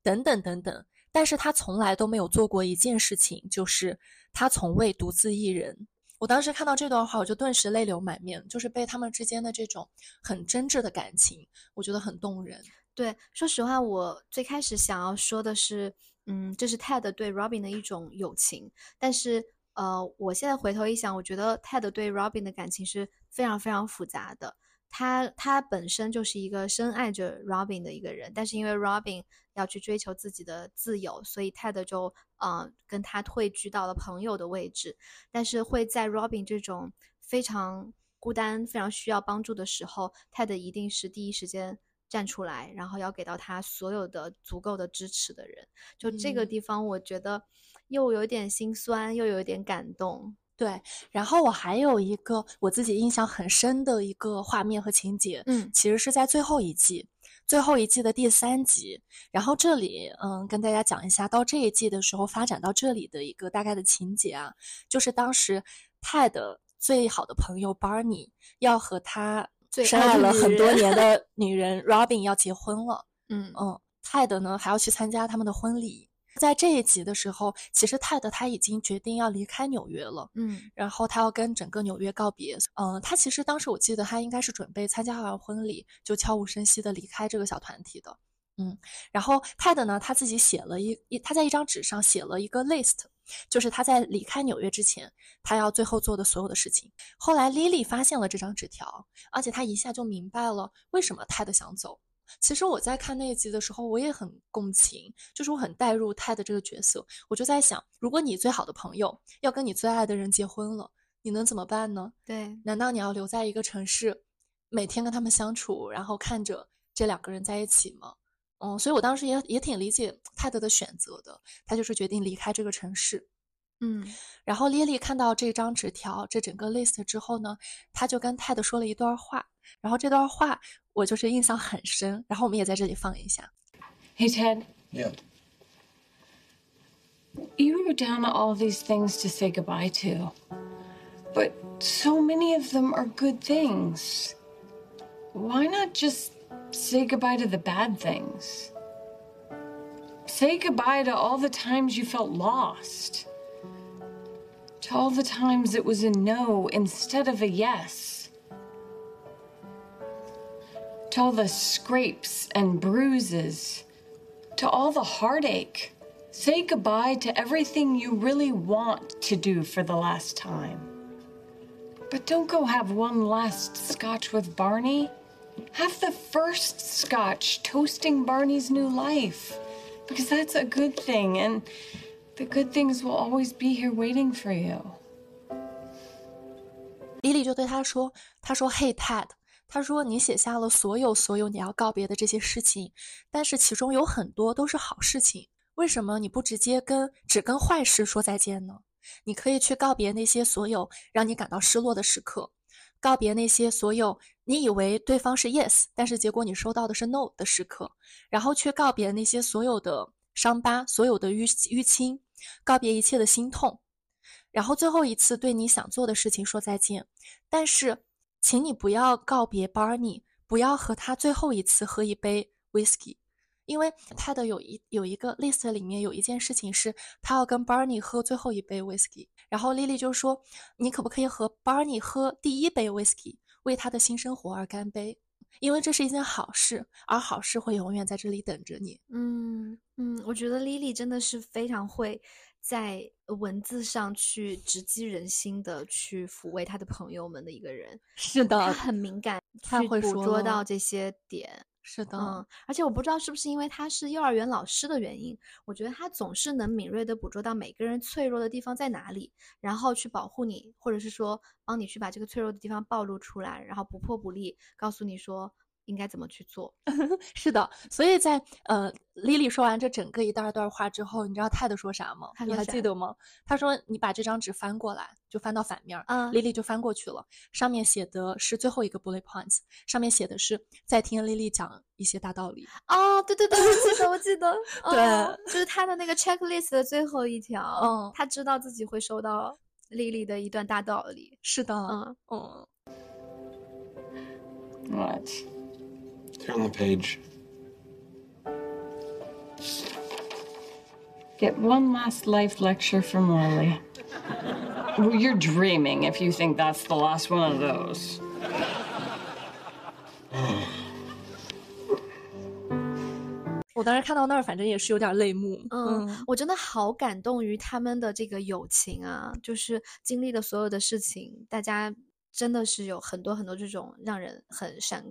等等等等。 但是他从来都没有做过一件事情，就是他从未独自一人。我当时看到这段话，我就顿时泪流满面，就是被他们之间的这种很真挚的感情，我觉得很动人。对，说实话，我最开始想要说的是，嗯，这是 Ted 对 Robin 的一种友情。但是，呃，我现在回头一想，我觉得 Ted 对 Robin 的感情是非常非常复杂的。他他本身就是一个深爱着 Robin 的一个人，但是因为 Robin 要去追求自己的自由，所以 Ted 就呃跟他退居到了朋友的位置。但是会在 Robin 这种非常孤单、非常需要帮助的时候，Ted 一定是第一时间站出来，然后要给到他所有的足够的支持的人。就这个地方，我觉得又有点心酸，又有点感动。对，然后我还有一个我自己印象很深的一个画面和情节，嗯，其实是在最后一季，最后一季的第三集。然后这里，嗯，跟大家讲一下，到这一季的时候发展到这里的一个大概的情节啊，就是当时泰的最好的朋友 Barney 要和他深爱了很多年的 <laughs> 女人 Robin 要结婚了，嗯嗯，泰德呢还要去参加他们的婚礼。在这一集的时候，其实泰德他已经决定要离开纽约了，嗯，然后他要跟整个纽约告别，嗯，他其实当时我记得他应该是准备参加完婚礼就悄无声息的离开这个小团体的，嗯，然后泰德呢他自己写了一一他在一张纸上写了一个 list，就是他在离开纽约之前他要最后做的所有的事情。后来 Lily 发现了这张纸条，而且他一下就明白了为什么泰德想走。其实我在看那一集的时候，我也很共情，就是我很带入泰的这个角色。我就在想，如果你最好的朋友要跟你最爱的人结婚了，你能怎么办呢？对，难道你要留在一个城市，每天跟他们相处，然后看着这两个人在一起吗？嗯，所以我当时也也挺理解泰德的选择的，他就是决定离开这个城市。嗯，然后莉莉看到这张纸条，这整个 list 之后呢，他就跟泰德说了一段话，然后这段话。我就是印象很深，然后我们也在这里放一下。Hey Ted. Yeah. You wrote down all these things to say goodbye to, but so many of them are good things. Why not just say goodbye to the bad things? Say goodbye to all the times you felt lost. To all the times it was a no instead of a yes to all the scrapes and bruises, to all the heartache. Say goodbye to everything you really want to do for the last time. But don't go have one last scotch with Barney. Have the first scotch toasting Barney's new life. Because that's a good thing, and the good things will always be here waiting for you. 莉莉就对他说：“他说，Hey Ted， 他说：“你写下了所有所有你要告别的这些事情，但是其中有很多都是好事情。为什么你不直接跟只跟坏事说再见呢？你可以去告别那些所有让你感到失落的时刻，告别那些所有你以为对方是 yes，但是结果你收到的是 no 的时刻，然后去告别那些所有的伤疤、所有的淤淤青，告别一切的心痛，然后最后一次对你想做的事情说再见。但是。”请你不要告别 Barney，不要和他最后一次喝一杯 whisky，因为他的有一有一个 list 里面有一件事情是他要跟 Barney 喝最后一杯 whisky，然后 Lily 就说：“你可不可以和 Barney 喝第一杯 whisky，为他的新生活而干杯？因为这是一件好事，而好事会永远在这里等着你。”嗯嗯，我觉得 Lily 真的是非常会在文字上去直击人心的去抚慰他的朋友们的一个人。是的，他很敏感，他会说捕捉到这些点。是的，嗯，而且我不知道是不是因为他是幼儿园老师的原因，我觉得他总是能敏锐的捕捉到每个人脆弱的地方在哪里，然后去保护你，或者是说帮你去把这个脆弱的地方暴露出来，然后不破不立，告诉你说应该怎么去做。<laughs> 是的，所以在呃，Lily 说完这整个一段段话之后，你知道泰德说啥吗？你还记得吗？他说：“你把这张纸翻过来，就翻到反面儿。嗯 Lily 就翻过去了，上面写的是最后一个 bullet points，上面写的是在听 Lily 讲一些大道理。哦，对对对，我记得，我记得，<laughs> 对哦就是他的那个 checklist 的最后一条，嗯他知道自己会收到丽丽的一段大道理，是的，嗯嗯，What? Turn the page. Get one last life lecture from Lily. Well, You're dreaming if you think that's the last one of those. <sighs> 我当时看到那儿，反正也是有点泪目。嗯，我真的好感动于他们的这个友情啊，就是经历的所有的事情，大家真的是有很多很多这种让人很闪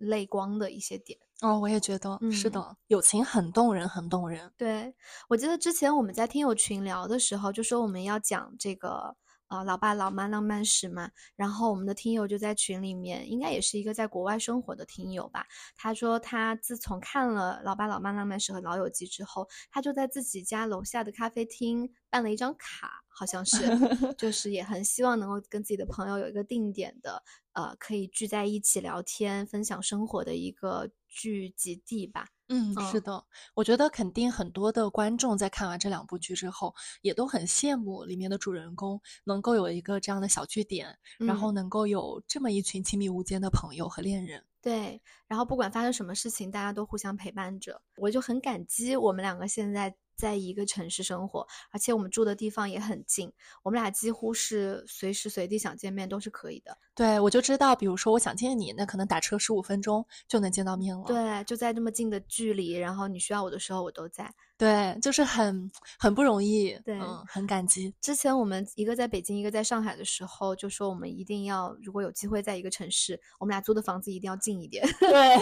泪光的一些点。哦，我也觉得、是嗯的，友情很动人，很动人。对，我记得之前我们在听友群聊的时候，就说我们要讲这个呃老爸老妈浪漫史嘛，然后我们的听友就在群里面，应该也是一个在国外生活的听友吧，他说他自从看了《老爸老妈浪漫史》和《老友记》之后，他就在自己家楼下的咖啡厅办了一张卡，好像是，<laughs> 就是也很希望能够跟自己的朋友有一个定点的，呃，可以聚在一起聊天、分享生活的一个聚集地吧。嗯，是嗯。的，我觉得肯定很多的观众在看完这两部剧之后，也都很羡慕里面的主人公能够有一个这样的小据点，然后嗯。能够有这么一群亲密无间的朋友和恋人。对，然后不管发生什么事情，大家都互相陪伴着，我就很感激我们两个现在在一个城市生活，而且我们住的地方也很近，我们俩几乎是随时随地想见面都是可以的。对，我就知道，比如说我想见你，那可能打车十五分钟就能见到面了。对，就在这么近的距离，然后你需要我的时候我都在。对，就是很很不容易，对嗯，很感激。之前我们一个在北京，一个在上海的时候，就说我们一定要，如果有机会在一个城市，我们俩租的房子一定要近一点。对，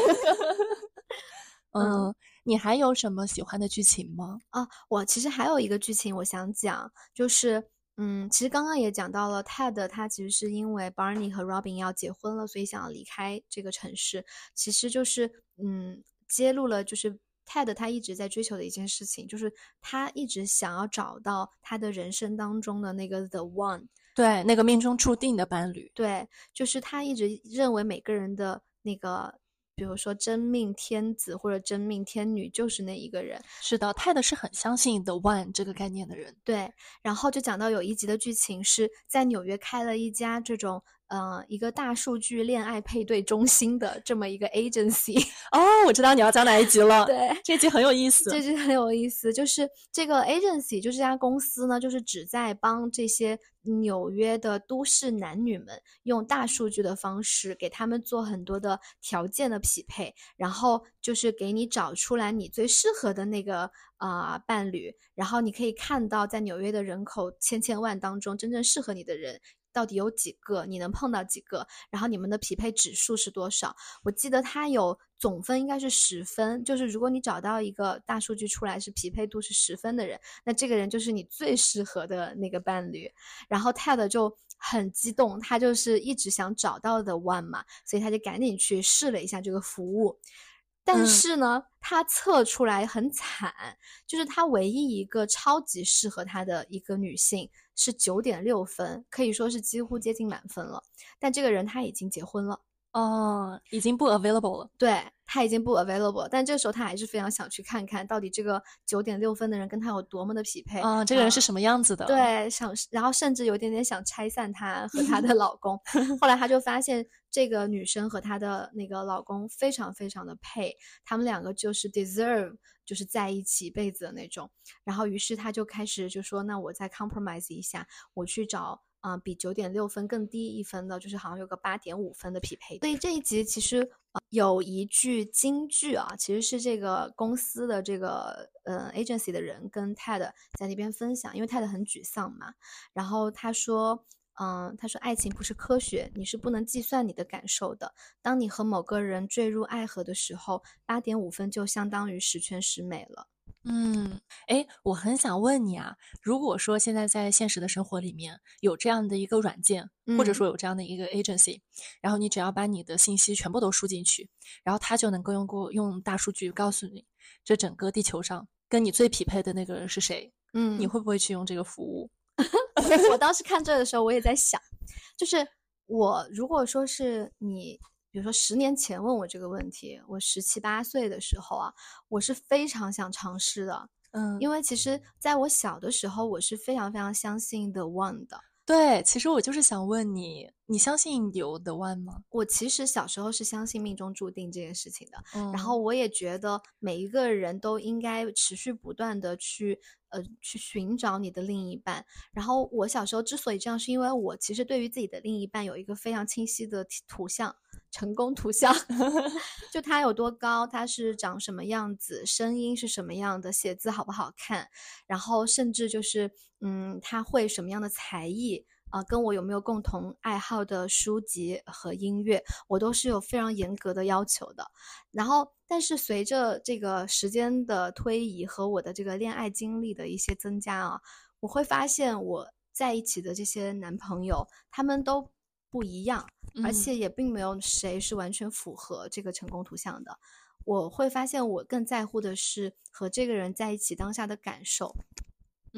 <laughs> 嗯嗯，你还有什么喜欢的剧情吗？啊，我其实还有一个剧情我想讲，就是，嗯，其实刚刚也讲到了，Ted 他其实是因为 Barney 和 Robin 要结婚了，所以想要离开这个城市，其实就是，嗯，揭露了就是 Ted 他一直在追求的一件事情，就是他一直想要找到他的人生当中的那个 The One，对，那个命中注定的伴侣。对，就是他一直认为每个人的那个，比如说真命天子或者真命天女就是那一个人。是的，泰德是很相信 the one 这个概念的人。对，然后就讲到有一集的剧情是在纽约开了一家这种呃一个大数据恋爱配对中心的这么一个 agency。哦，我知道你要讲哪一集了。对，这集很有意思。这集很有意思，就是这个 agency，就这家公司呢，就是旨在帮这些纽约的都市男女们用大数据的方式给他们做很多的条件的匹配，然后就是给你找出来你最适合的那个啊、呃伴侣，然后你可以看到在纽约的人口千千万当中，真正适合你的人。到底有几个？你能碰到几个？然后你们的匹配指数是多少？我记得它有总分应该是十分，就是如果你找到一个大数据出来是匹配度是十分的人，那这个人就是你最适合的那个伴侣。然后 Ted 就很激动，他就是一直想找到的 one 嘛，所以他就赶紧去试了一下这个服务。但嗯是呢，他测出来很惨，就是他唯一一个超级适合他的一个女性是九点六分，可以说是几乎接近满分了。但这个人他已经结婚了。哦，已经不 available 了。对他已经不 available，但这个时候他还是非常想去看看到底这个九点六分的人跟他有多么的匹配啊，这个人是什么样子的？对，想然后甚至有一点点想拆散他和她的老公。<laughs> 后来他就发现这个女生和她的那个老公非常非常的配，他们两个就是 deserve 就是在一起一辈子的那种。然后于是他就开始就说，那我再 compromise 一下，我去找。啊，比九点六分更低一分的，就是好像有个八点五分的匹配。所以这一集其实有一句金句啊，其实是这个公司的这个呃 agency 的人跟 Ted 在那边分享，因为 Ted 很沮丧嘛。然后他说，嗯，他说爱情不是科学，你是不能计算你的感受的。当你和某个人坠入爱河的时候，八点五分就相当于十全十美了。嗯，哎，我很想问你啊，如果说现在在现实的生活里面有这样的一个软件，或者说有这样的一个 agency，然后你只要把你的信息全部都输进去，然后它就能够用过用大数据告诉你，这整个地球上跟你最匹配的那个人是谁？嗯，你会不会去用这个服务？<laughs> 我当时看这的时候，我也在想，就是我如果说是你。比如说十年前问我这个问题，我十七八岁的时候啊，我是非常想尝试的，嗯，因为其实在我小的时候，我是非常非常相信 The One 的。对，其实我就是想问你，你相信有 The One 吗？我其实小时候是相信命中注定这件事情的，嗯，然后我也觉得每一个人都应该持续不断的去。呃，去寻找你的另一半。然后我小时候之所以这样，是因为我其实对于自己的另一半有一个非常清晰的图像，成功图像，<laughs> 就他有多高，他是长什么样子，声音是什么样的，写字好不好看，然后甚至就是，嗯，他会什么样的才艺。啊，跟我有没有共同爱好的书籍和音乐，我都是有非常严格的要求的。然后，但是随着这个时间的推移和我的这个恋爱经历的一些增加啊，我会发现我在一起的这些男朋友，他们都不一样，而且也并没有谁是完全符合这个成功图像的。我会发现，我更在乎的是和这个人在一起当下的感受。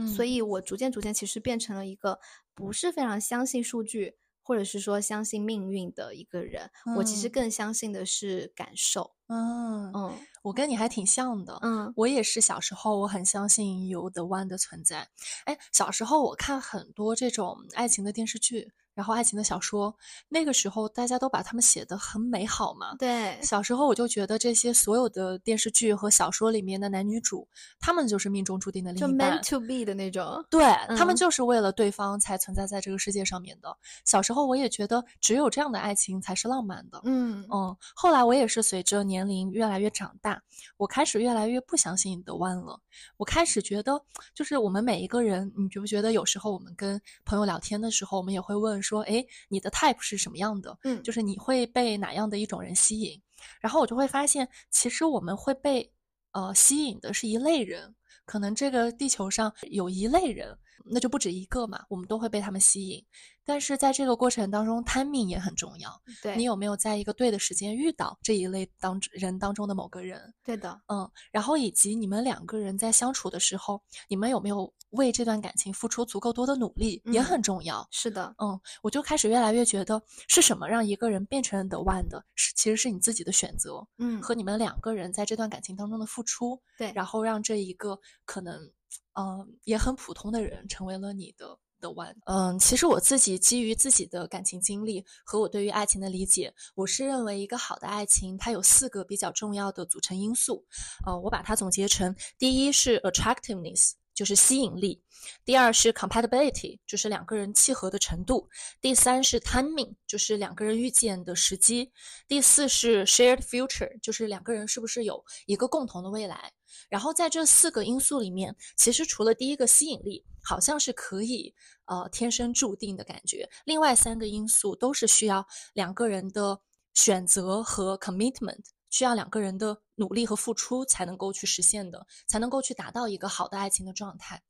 所以，我逐渐逐渐其实变成了一个不是非常相信数据，或者是说相信命运的一个人。我其实更相信的是感受。嗯嗯，我跟你还挺像的。嗯，我也是小时候我很相信有 The One 的存在。哎，小时候我看很多这种爱情的电视剧。然后爱情的小说，那个时候大家都把他们写的很美好嘛。对，小时候我就觉得这些所有的电视剧和小说里面的男女主，他们就是命中注定的另一半，就 meant to be 的那种。对他们就是为了对方才存在在这个世界上面的。小时候我也觉得只有这样的爱情才是浪漫的。嗯嗯。后来我也是随着年龄越来越长大，我开始越来越不相信的弯了。我开始觉得，就是我们每一个人，你觉不觉得有时候我们跟朋友聊天的时候，我们也会问说，哎，你的 type 是什么样的？嗯，就是你会被哪样的一种人吸引？然后我就会发现，其实我们会被呃吸引的是一类人，可能这个地球上有一类人。那就不止一个嘛，我们都会被他们吸引，但是在这个过程当中，timing 也很重要。对你有没有在一个对的时间遇到这一类当人当中的某个人？对的，嗯，然后以及你们两个人在相处的时候，你们有没有为这段感情付出足够多的努力，也很重要。是的，嗯，我就开始越来越觉得，是什么让一个人变成 the one 的，是其实是你自己的选择，嗯，和你们两个人在这段感情当中的付出，对，然后让这一个可能。嗯，也很普通的人成为了你的 the one。嗯，其实我自己基于自己的感情经历和我对于爱情的理解，我是认为一个好的爱情它有四个比较重要的组成因素。呃，我把它总结成：第一是 attractiveness，就是吸引力；第二是 compatibility，就是两个人契合的程度；第三是 timing，就是两个人遇见的时机；第四是 shared future，就是两个人是不是有一个共同的未来。然后在这四个因素里面，其实除了第一个吸引力，好像是可以呃天生注定的感觉，另外三个因素都是需要两个人的选择和 commitment，需要两个人的努力和付出才能够去实现的，才能够去达到一个好的爱情的状态。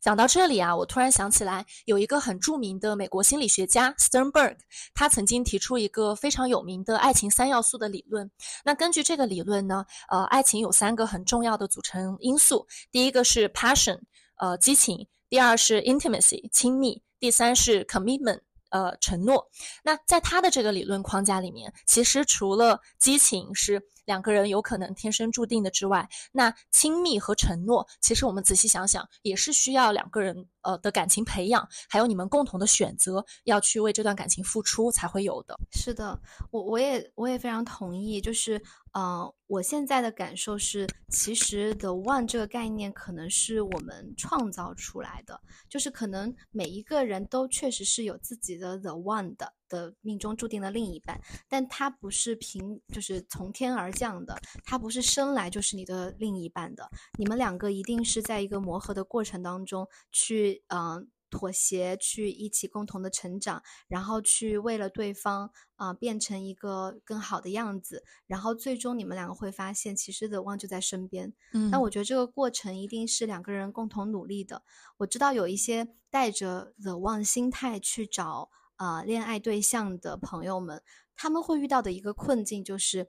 讲到这里啊，我突然想起来，有一个很著名的美国心理学家 Sternberg，他曾经提出一个非常有名的爱情三要素的理论。那根据这个理论呢，呃，爱情有三个很重要的组成因素，第一个是 passion，呃，激情；第二是 intimacy，亲密；第三是 commitment，呃承诺。那在他的这个理论框架里面，其实除了激情是两个人有可能天生注定的之外，那亲密和承诺，其实我们仔细想想，也是需要两个人呃的感情培养，还有你们共同的选择，要去为这段感情付出才会有的。是的，我我也我也非常同意，就是呃，我现在的感受是，其实 the one 这个概念可能是我们创造出来的，就是可能每一个人都确实是有自己的 the one 的。的命中注定的另一半，但他不是凭就是从天而降的，他不是生来就是你的另一半的，你们两个一定是在一个磨合的过程当中去嗯妥协，去一起共同的成长，然后去为了对方啊变成一个更好的样子，然后最终你们两个会发现，其实 The One 就在身边。嗯，那我觉得这个过程一定是两个人共同努力的。我知道有一些带着 The One 心态去找。啊，恋爱对象的朋友们，他们会遇到的一个困境就是，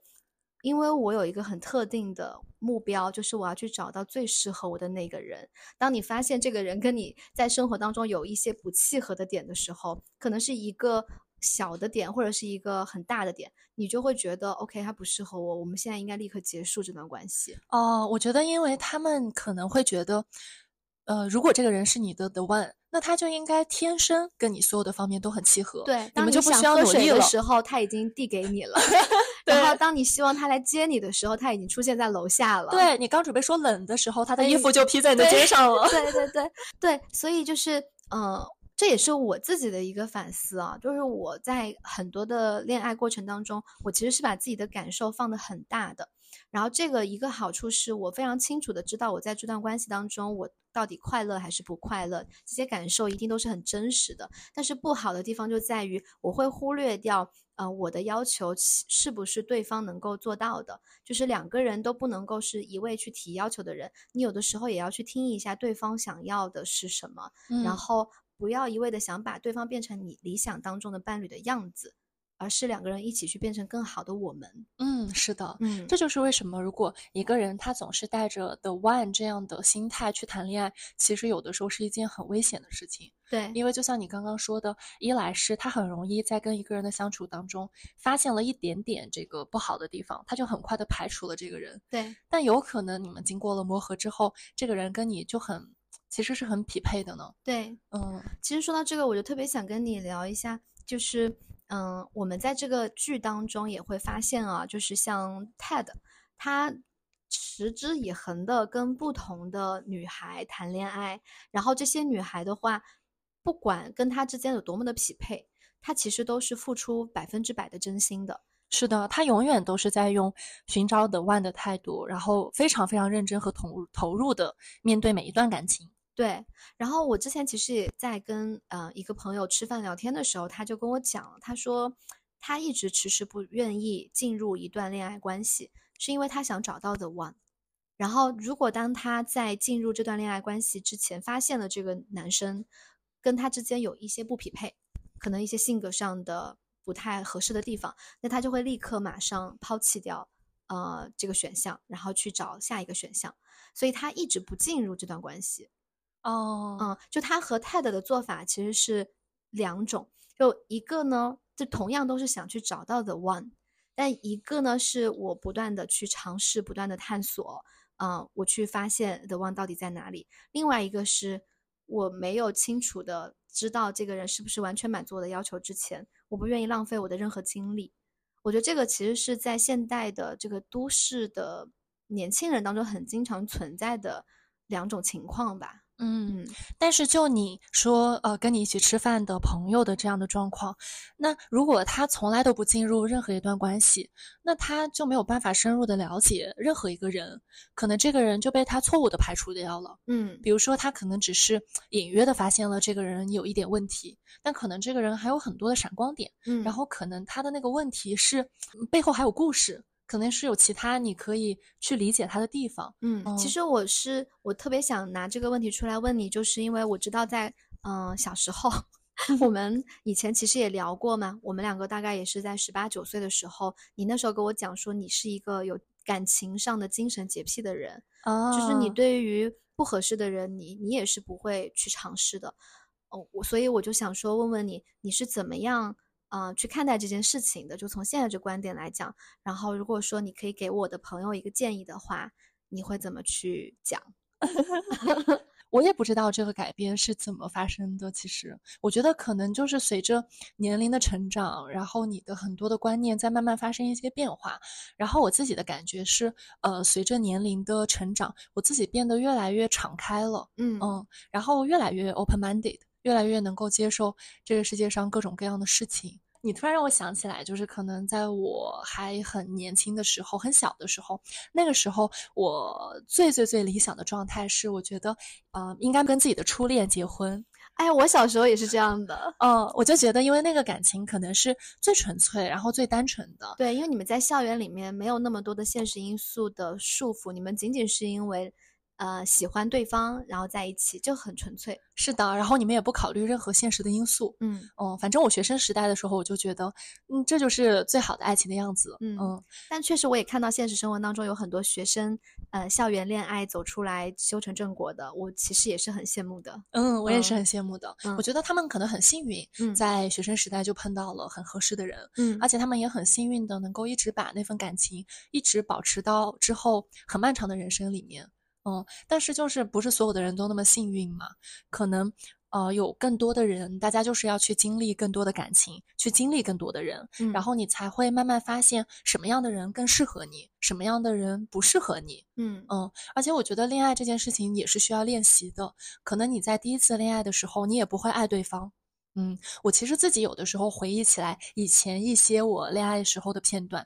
因为我有一个很特定的目标，就是我要去找到最适合我的那个人。当你发现这个人跟你在生活当中有一些不契合的点的时候，可能是一个小的点，或者是一个很大的点，你就会觉得 OK，他不适合我，我们现在应该立刻结束这段关系。哦，我觉得，因为他们可能会觉得，呃，如果这个人是你的 the one。那他就应该天生跟你所有的方面都很契合，对，你们就不需要努力的时候，他已经递给你了。<laughs> 然后当你希望他来接你的时候，他已经出现在楼下了。对你刚准备说冷的时候，他的衣服就披在你的肩上了。<laughs> 对对对对，所以就是，嗯，这也是我自己的一个反思啊，就是我在很多的恋爱过程当中，我其实是把自己的感受放得很大的。然后这个一个好处是我非常清楚的知道我在这段关系当中我到底快乐还是不快乐，这些感受一定都是很真实的。但是不好的地方就在于我会忽略掉，呃，我的要求是不是对方能够做到的，就是两个人都不能够是一味去提要求的人。你有的时候也要去听一下对方想要的是什么，然后不要一味的想把对方变成你理想当中的伴侣的样子。而是两个人一起去变成更好的我们。嗯，是的，嗯，这就是为什么如果一个人他总是带着 the one 这样的心态去谈恋爱，其实有的时候是一件很危险的事情。对，因为就像你刚刚说的，一来是他很容易在跟一个人的相处当中发现了一点点这个不好的地方，他就很快的排除了这个人。对，但有可能你们经过了磨合之后，这个人跟你就很其实是很匹配的呢。对，嗯，其实说到这个，我就特别想跟你聊一下，就是。嗯，我们在这个剧当中也会发现啊，就是像 Ted，他持之以恒的跟不同的女孩谈恋爱，然后这些女孩的话，不管跟他之间有多么的匹配，他其实都是付出百分之百的真心的。是的，他永远都是在用寻找 the one 的态度，然后非常非常认真和投投入的面对每一段感情。对，然后我之前其实也在跟呃一个朋友吃饭聊天的时候，他就跟我讲，他说他一直迟迟不愿意进入一段恋爱关系，是因为他想找到 the one。然后如果当他在进入这段恋爱关系之前，发现了这个男生跟他之间有一些不匹配，可能一些性格上的不太合适的地方，那他就会立刻马上抛弃掉呃这个选项，然后去找下一个选项，所以他一直不进入这段关系。哦，嗯，就他和 Ted 的做法其实是两种，就一个呢，就同样都是想去找到 the one，但一个呢是我不断的去尝试，不断的探索，嗯，我去发现 the one 到底在哪里。另外一个是我没有清楚的知道这个人是不是完全满足我的要求之前，我不愿意浪费我的任何精力。我觉得这个其实是在现代的这个都市的年轻人当中很经常存在的两种情况吧。嗯，但是就你说，呃，跟你一起吃饭的朋友的这样的状况，那如果他从来都不进入任何一段关系，那他就没有办法深入的了解任何一个人，可能这个人就被他错误的排除掉了。嗯，比如说他可能只是隐约的发现了这个人有一点问题，但可能这个人还有很多的闪光点。嗯，然后可能他的那个问题是背后还有故事。可能是有其他你可以去理解他的地方。嗯，其实我是我特别想拿这个问题出来问你，就是因为我知道在嗯小时候，<laughs> 我们以前其实也聊过嘛。我们两个大概也是在十八九岁的时候，你那时候跟我讲说你是一个有感情上的精神洁癖的人，哦就是你对于不合适的人，你你也是不会去尝试的。哦，我所以我就想说，问问你，你是怎么样，呃，去看待这件事情的？就从现在这观点来讲，然后如果说你可以给我的朋友一个建议的话，你会怎么去讲？<laughs> 我也不知道这个改变是怎么发生的。其实，我觉得可能就是随着年龄的成长，然后你的很多的观念在慢慢发生一些变化。然后我自己的感觉是，呃，随着年龄的成长，我自己变得越来越敞开了，嗯嗯，然后越来越 open minded，越来越能够接受这个世界上各种各样的事情。你突然让我想起来，就是可能在我还很年轻的时候，很小的时候，那个时候我最最最理想的状态是，我觉得，呃，应该跟自己的初恋结婚。哎，我小时候也是这样的，嗯，我就觉得，因为那个感情可能是最纯粹，然后最单纯的。对，因为你们在校园里面没有那么多的现实因素的束缚，你们仅仅是因为。呃，喜欢对方，然后在一起就很纯粹。是的，然后你们也不考虑任何现实的因素。嗯嗯，反正我学生时代的时候，我就觉得，嗯，这就是最好的爱情的样子。嗯嗯，但确实我也看到现实生活当中有很多学生，呃，校园恋爱走出来修成正果的，我其实也是很羡慕的。嗯，我也是很羡慕的。嗯我觉得他们可能很幸运，嗯在学生时代就碰到了很合适的人。嗯而且他们也很幸运的能够一直把那份感情一直保持到之后很漫长的人生里面。嗯，但是就是不是所有的人都那么幸运嘛？可能呃有更多的人，大家就是要去经历更多的感情，去经历更多的人，嗯然后你才会慢慢发现什么样的人更适合你，什么样的人不适合你。嗯嗯，而且我觉得恋爱这件事情也是需要练习的。可能你在第一次恋爱的时候，你也不会爱对方。嗯，我其实自己有的时候回忆起来以前一些我恋爱时候的片段，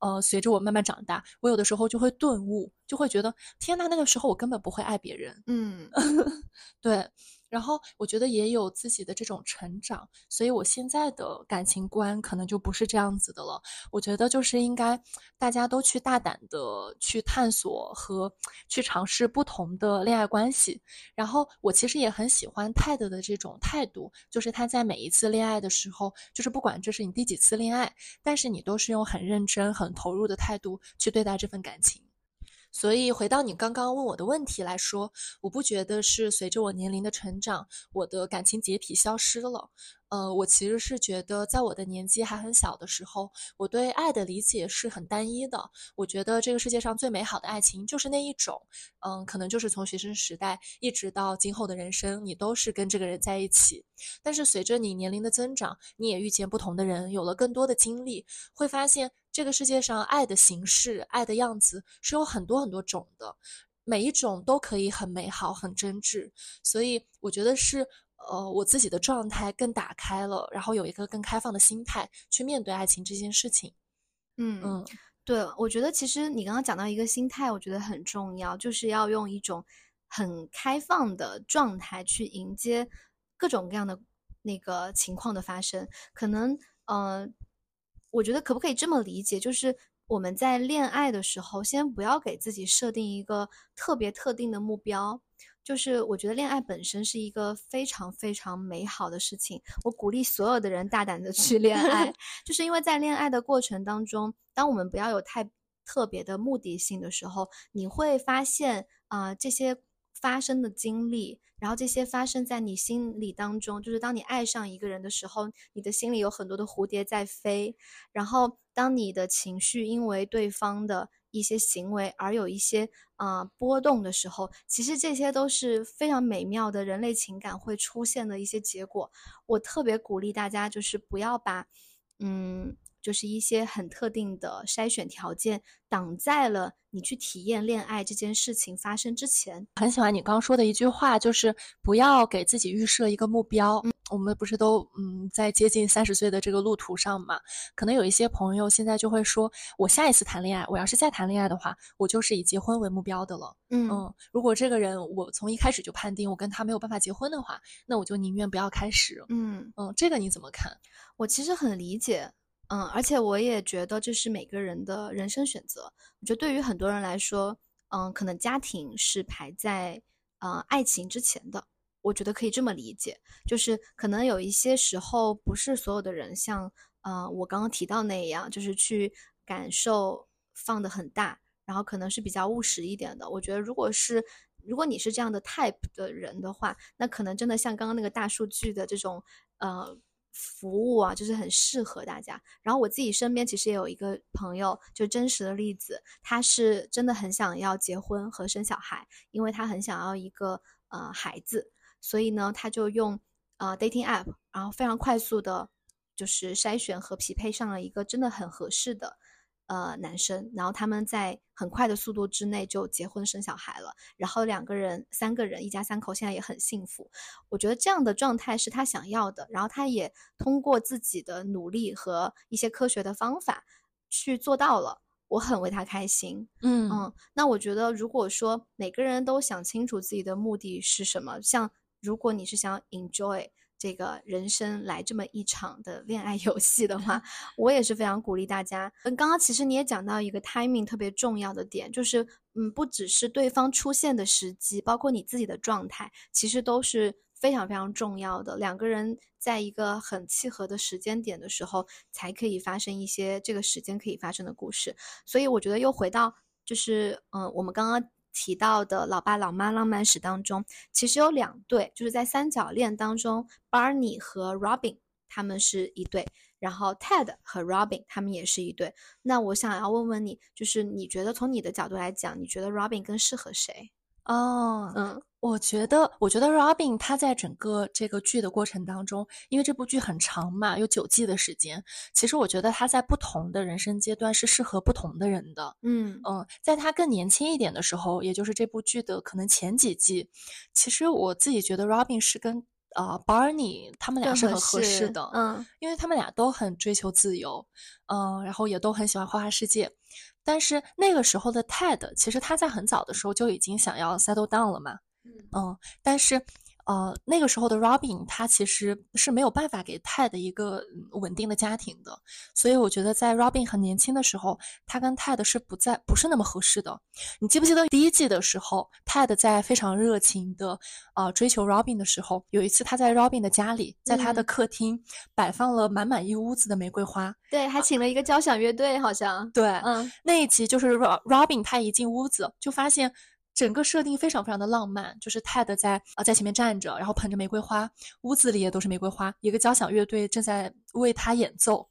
呃，随着我慢慢长大，我有的时候就会顿悟，就会觉得天呐，那个时候我根本不会爱别人。嗯 <laughs> 对，然后我觉得也有自己的这种成长，所以我现在的感情观可能就不是这样子的了。我觉得就是应该大家都去大胆的去探索和去尝试不同的恋爱关系。然后我其实也很喜欢泰德的这种态度，就是他在每一次恋爱的时候，就是不管这是你第几次恋爱，但是你都是用很认真、很投入的态度去对待这份感情。所以回到你刚刚问我的问题来说，我不觉得是随着我年龄的成长，我的感情洁癖消失了。呃，我其实是觉得，在我的年纪还很小的时候，我对爱的理解是很单一的。我觉得这个世界上最美好的爱情就是那一种，嗯，可能就是从学生时代一直到今后的人生，你都是跟这个人在一起。但是随着你年龄的增长，你也遇见不同的人，有了更多的经历，会发现这个世界上爱的形式、爱的样子是有很多很多种的，每一种都可以很美好、很真挚。所以我觉得是，呃，我自己的状态更打开了，然后有一个更开放的心态去面对爱情这件事情。嗯嗯对，我觉得其实你刚刚讲到一个心态，我觉得很重要，就是要用一种很开放的状态去迎接各种各样的那个情况的发生。可能，呃，我觉得可不可以这么理解，就是我们在恋爱的时候，先不要给自己设定一个特别特定的目标。就是我觉得恋爱本身是一个非常非常美好的事情，我鼓励所有的人大胆的去恋爱，<laughs> 就是因为在恋爱的过程当中，当我们不要有太特别的目的性的时候，你会发现啊、这些发生的经历，然后这些发生在你心里当中，就是当你爱上一个人的时候，你的心里有很多的蝴蝶在飞，然后当你的情绪因为对方的一些行为而有一些啊、波动的时候，其实这些都是非常美妙的人类情感会出现的一些结果。我特别鼓励大家，就是不要把嗯，就是一些很特定的筛选条件挡在了你去体验恋爱这件事情发生之前。很喜欢你刚刚说的一句话，就是不要给自己预设一个目标。我们不是都嗯在接近三十岁的这个路途上嘛？可能有一些朋友现在就会说，我下一次谈恋爱，我要是再谈恋爱的话，我就是以结婚为目标的了。嗯嗯，如果这个人我从一开始就判定我跟他没有办法结婚的话，那我就宁愿不要开始。嗯，嗯，这个你怎么看？我其实很理解，嗯，而且我也觉得这是每个人的人生选择。我觉得对于很多人来说，嗯，可能家庭是排在呃爱情之前的。我觉得可以这么理解，就是可能有一些时候，不是所有的人像呃我刚刚提到那样，就是去感受放得很大，然后可能是比较务实一点的。我觉得如果是如果你是这样的 type 的人的话，那可能真的像刚刚那个大数据的这种呃服务啊，就是很适合大家。然后我自己身边其实也有一个朋友，就真实的例子，他是真的很想要结婚和生小孩，因为他很想要一个呃孩子，所以呢，他就用呃 dating app，然后非常快速的，就是筛选和匹配上了一个真的很合适的。呃，男生，然后他们在很快的速度之内就结婚生小孩了，然后两个人、三个人，一家三口，现在也很幸福。我觉得这样的状态是他想要的，然后他也通过自己的努力和一些科学的方法去做到了，我很为他开心。嗯嗯，那我觉得如果说每个人都想清楚自己的目的是什么，像如果你是想 enjoy。这个人生来这么一场的恋爱游戏的话，<laughs> 我也是非常鼓励大家。嗯，刚刚其实你也讲到一个 timing 特别重要的点，就是嗯，不只是对方出现的时机，包括你自己的状态，其实都是非常非常重要的。两个人在一个很契合的时间点的时候，才可以发生一些这个时间可以发生的故事。所以我觉得又回到就是嗯，我们刚刚。提到的老爸老妈浪漫史当中，其实有两对，就是在三角恋当中，Barney 和 Robin 他们是一对，然后 Ted 和 Robin 他们也是一对。那我想要问问你，就是你觉得从你的角度来讲，你觉得 Robin 更适合谁？哦，嗯。我觉得，我觉得 Robin 他在整个这个剧的过程当中，因为这部剧很长嘛，有九季的时间。其实我觉得他在不同的人生阶段是适合不同的人的。嗯嗯，在他更年轻一点的时候，也就是这部剧的可能前几季，其实我自己觉得 Robin 是跟呃 Barney 他们俩是很合适的。嗯，因为他们俩都很追求自由，嗯，然后也都很喜欢花花世界。但是那个时候的 Ted，其实他在很早的时候就已经想要 settle down 了嘛。嗯，但是，呃，那个时候的 Robin 他其实是没有办法给 Ted 一个稳定的家庭的，所以我觉得在 Robin 很年轻的时候，他跟 Ted 是不在不是那么合适的。你记不记得第一季的时候，Ted 在非常热情的啊追求 Robin 的时候，有一次他在 Robin 的家里，在他的客厅摆放了满满一屋子的玫瑰花，对，还请了一个交响乐队，好像对，嗯，那一集就是 Robin 他一进屋子就发现。整个设定非常非常的浪漫，就是泰德在啊在前面站着，然后捧着玫瑰花，屋子里也都是玫瑰花，一个交响乐队正在为他演奏，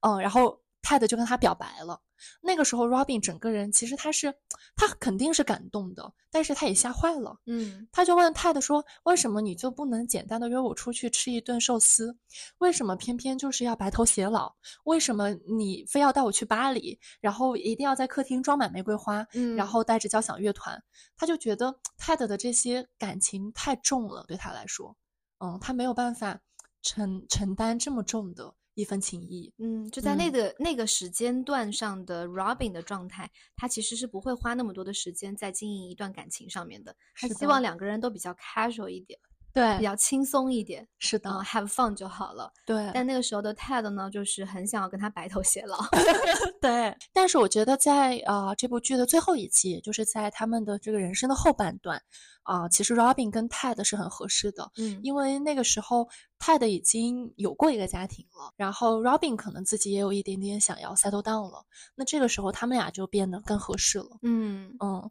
嗯，然后 Ted 就跟他表白了。那个时候，Robin 整个人其实他是，他肯定是感动的，但是他也吓坏了。嗯，他就问 Ted 说：“为什么你就不能简单的约我出去吃一顿寿司？为什么偏偏就是要白头偕老？为什么你非要带我去巴黎，然后一定要在客厅装满玫瑰花，嗯，然后带着交响乐团？”他就觉得 Ted 的这些感情太重了，对他来说，嗯，他没有办法承承担这么重的。一份情谊，嗯，就在那个那个时间段上的 Robin 的状态，他其实是不会花那么多的时间在经营一段感情上面的。他希望两个人都比较 casual 一点，对，比较轻松一点，是的，have fun 就好了。对，但那个时候的 Ted 呢，就是很想要跟他白头偕老。<laughs> <laughs> 对，但是我觉得在呃这部剧的最后一季，就是在他们的这个人生的后半段。啊，其实 Robin 跟 Ted 是很合适的，嗯，因为那个时候 Ted 已经有过一个家庭了，然后 Robin 可能自己也有一点点想要 settle down 了，那这个时候他们俩就变得更合适了，嗯嗯，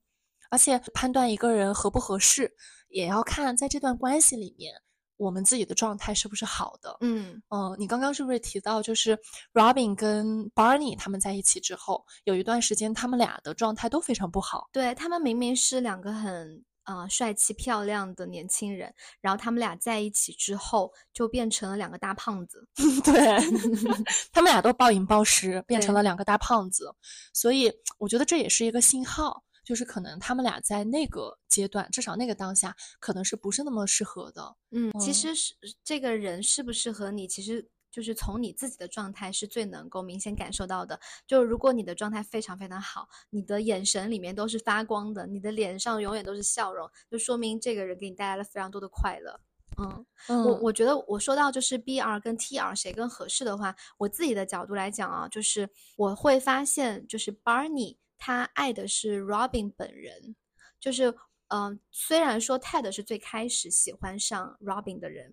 而且判断一个人合不合适，也要看在这段关系里面我们自己的状态是不是好的，嗯嗯，你刚刚是不是提到就是 Robin 跟 Barney 他们在一起之后，有一段时间他们俩的状态都非常不好，对他们明明是两个很。啊，帅气漂亮的年轻人，然后他们俩在一起之后，就变成了两个大胖子。<laughs> 对，<laughs> 他们俩都暴饮暴食，变成了两个大胖子。所以我觉得这也是一个信号，就是可能他们俩在那个阶段，至少那个当下，可能是不是那么适合的。嗯，其实是这个人适不适合你，其实。就是从你自己的状态是最能够明显感受到的。就如果你的状态非常非常好，你的眼神里面都是发光的，你的脸上永远都是笑容，就说明这个人给你带来了非常多的快乐。嗯，我我觉得我说到就是 B R 跟 T R 谁更合适的话，我自己的角度来讲啊，就是我会发现，就是 Barney 他爱的是 Robin 本人，就是嗯，虽然说 Ted 是最开始喜欢上 Robin 的人，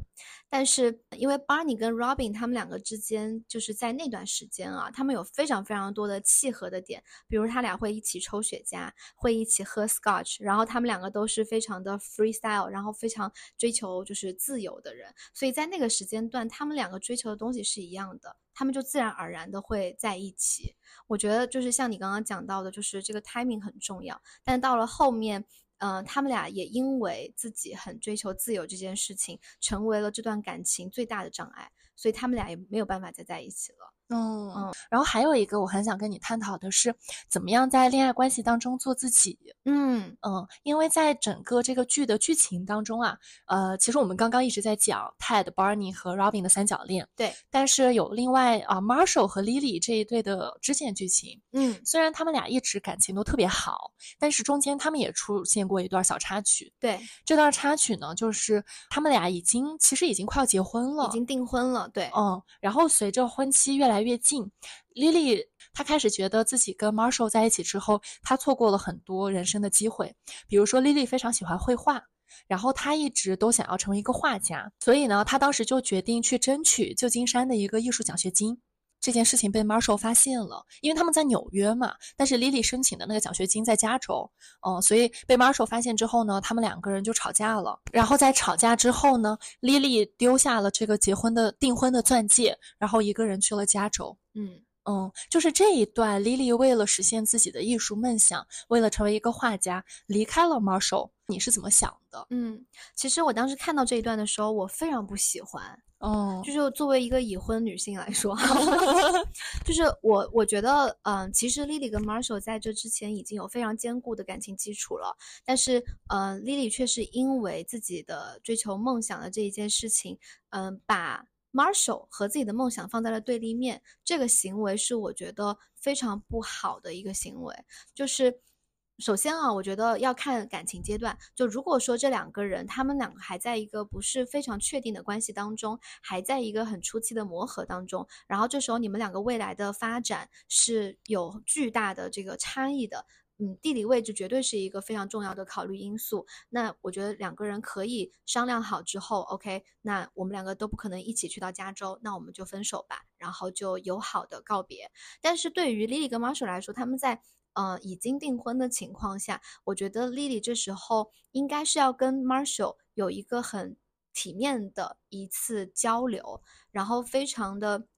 但是因为 Barney 跟 Robin 他们两个之间就是在那段时间啊，他们有非常非常多的契合的点，比如他俩会一起抽雪茄，会一起喝 Scotch，然后他们两个都是非常的 freestyle，然后非常追求就是自由的人，所以在那个时间段，他们两个追求的东西是一样的，他们就自然而然的会在一起。我觉得就是像你刚刚讲到的，就是这个 timing 很重要，但到了后面。嗯，他们俩也因为自己很追求自由这件事情，成为了这段感情最大的障碍，所以他们俩也没有办法再在一起了。嗯嗯，然后还有一个我很想跟你探讨的是，怎么样在恋爱关系当中做自己。嗯嗯，因为在整个这个剧的剧情当中啊，呃，其实我们刚刚一直在讲 Ted、Barney 和 Robin 的三角恋，对，但是有另外啊 Marshall 和 Lily 这一对的支线剧情。嗯，虽然他们俩一直感情都特别好，但是中间他们也出现过一段小插曲。对，这段插曲呢，就是他们俩已经其实已经快要结婚了，已经订婚了。对，嗯，然后随着婚期越来来越近，Lily 她开始觉得自己跟 Marshall 在一起之后，她错过了很多人生的机会。比如说，Lily 非常喜欢绘画，然后她一直都想要成为一个画家，所以呢，她当时就决定去争取旧金山的一个艺术奖学金。这件事情被 Marshall 发现了，因为他们在纽约嘛，但是 Lily 申请的那个奖学金在加州，嗯，所以被 Marshall 发现之后呢，他们两个人就吵架了。然后在吵架之后呢，Lily 丢下了这个结婚的订婚的钻戒，然后一个人去了加州。嗯嗯，就是这一段，Lily 为了实现自己的艺术梦想，为了成为一个画家，离开了 Marshall。你是怎么想的？嗯，其实我当时看到这一段的时候，我非常不喜欢。哦，就是作为一个已婚女性来说，<laughs> 就是我我觉得，嗯，其实 Lily 跟 Marshall 在这之前已经有非常坚固的感情基础了，但是，嗯，Lily 却是因为自己的追求梦想的这一件事情，嗯，把 Marshall 和自己的梦想放在了对立面，这个行为是我觉得非常不好的一个行为，就是。首先啊，我觉得要看感情阶段。就如果说这两个人，他们两个还在一个不是非常确定的关系当中，还在一个很初期的磨合当中，然后这时候你们两个未来的发展是有巨大的这个差异的。嗯，地理位置绝对是一个非常重要的考虑因素。那我觉得两个人可以商量好之后，OK，那我们两个都不可能一起去到加州，那我们就分手吧，然后就友好的告别。但是对于 Lily 跟 Marshall 来说，他们在嗯，已经订婚的情况下，我觉得 Lily 这时候应该是要跟 Marshall 有一个很体面的一次交流，然后非常的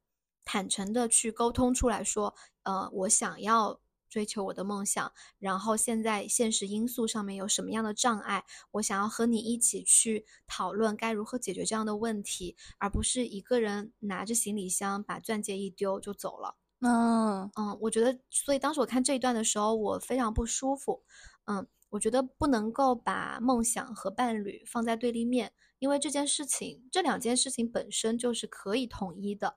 坦诚的去沟通出来说，呃，我想要追求我的梦想，然后现在现实因素上面有什么样的障碍，我想要和你一起去讨论该如何解决这样的问题，而不是一个人拿着行李箱把钻戒一丢就走了。嗯嗯，我觉得，所以当时我看这一段的时候，我非常不舒服。嗯，我觉得不能够把梦想和伴侣放在对立面，因为这件事情，这两件事情本身就是可以统一的。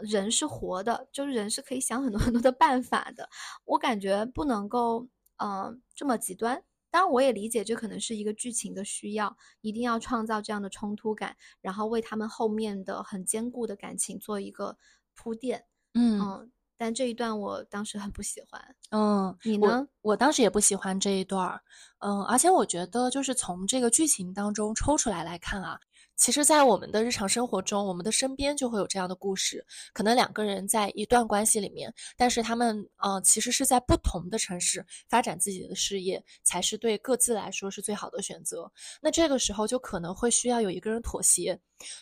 人是活的，就是人是可以想很多 <laughs> 很多的办法的。我感觉不能够，嗯，这么极端。当然，我也理解这可能是一个剧情的需要，一定要创造这样的冲突感，然后为他们后面的很坚固的感情做一个铺垫。嗯。但这一段我当时很不喜欢，嗯，你呢？我当时也不喜欢这一段儿，嗯，而且我觉得就是从这个剧情当中抽出来来看啊。其实，在我们的日常生活中，我们的身边就会有这样的故事。可能两个人在一段关系里面，但是他们，呃，其实是在不同的城市发展自己的事业，才是对各自来说是最好的选择。那这个时候就可能会需要有一个人妥协。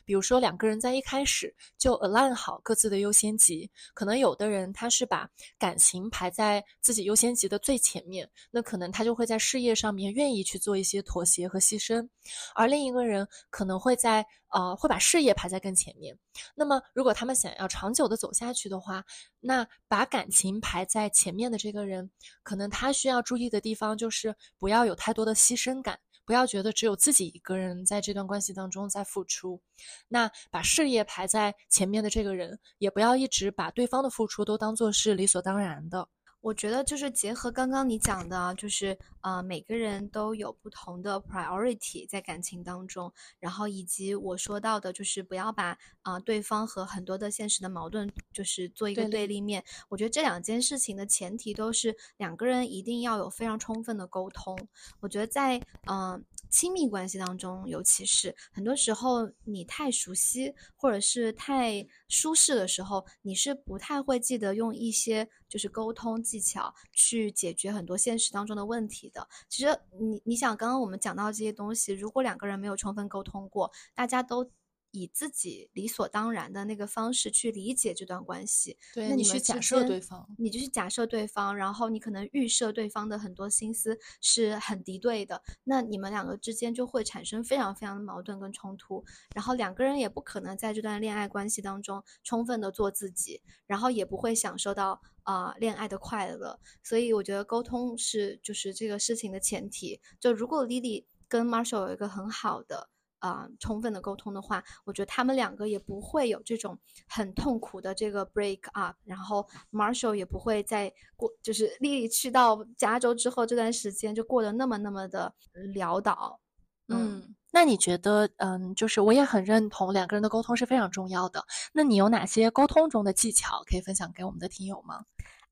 比如说，两个人在一开始就 align 好各自的优先级。可能有的人他是把感情排在自己优先级的最前面，那可能他就会在事业上面愿意去做一些妥协和牺牲。而另一个人可能会在呃，会把事业排在更前面。那么，如果他们想要长久的走下去的话，那把感情排在前面的这个人，可能他需要注意的地方就是不要有太多的牺牲感，不要觉得只有自己一个人在这段关系当中在付出。那把事业排在前面的这个人，也不要一直把对方的付出都当做是理所当然的。我觉得就是结合刚刚你讲的，就是呃每个人都有不同的 priority 在感情当中，然后以及我说到的，就是不要把啊、呃对方和很多的现实的矛盾就是做一个对立面。我觉得这两件事情的前提都是两个人一定要有非常充分的沟通。我觉得在嗯、呃亲密关系当中，尤其是很多时候你太熟悉或者是太舒适的时候，你是不太会记得用一些就是沟通技巧去解决很多现实当中的问题的。其实你你想，刚刚我们讲到这些东西，如果两个人没有充分沟通过，大家都以自己理所当然的那个方式去理解这段关系，对那你去假设对方你就是假设对方，然后你可能预设对方的很多心思是很敌对的，那你们两个之间就会产生非常非常的矛盾跟冲突，然后两个人也不可能在这段恋爱关系当中充分的做自己，然后也不会享受到啊、呃恋爱的快乐，所以我觉得沟通是就是这个事情的前提。就如果 Lily 跟 Marshall 有一个很好的啊、充分的沟通的话，我觉得他们两个也不会有这种很痛苦的这个 break up，然后 Marshall 也不会在过就是丽丽去到加州之后这段时间就过得那么那么的潦倒。嗯，那你觉得，嗯，就是我也很认同两个人的沟通是非常重要的。那你有哪些沟通中的技巧可以分享给我们的听友吗？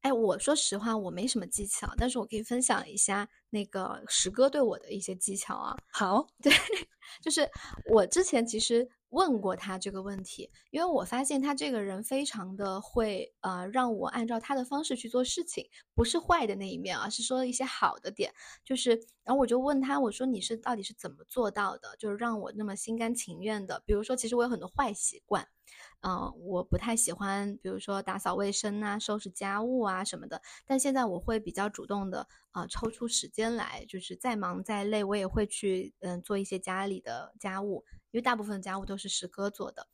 哎，我说实话，我没什么技巧，但是我可以分享一下那个石哥对我的一些技巧啊。好，对，<laughs> 就是我之前其实问过他这个问题，因为我发现他这个人非常的会呃让我按照他的方式去做事情，不是坏的那一面啊，是说一些好的点。就是，然后我就问他，我说你是到底是怎么做到的？就是让我那么心甘情愿的，比如说，其实我有很多坏习惯。嗯、我不太喜欢，比如说打扫卫生啊、收拾家务啊什么的。但现在我会比较主动的啊、抽出时间来，就是再忙再累，我也会去嗯做一些家里的家务，因为大部分家务都是石哥做的。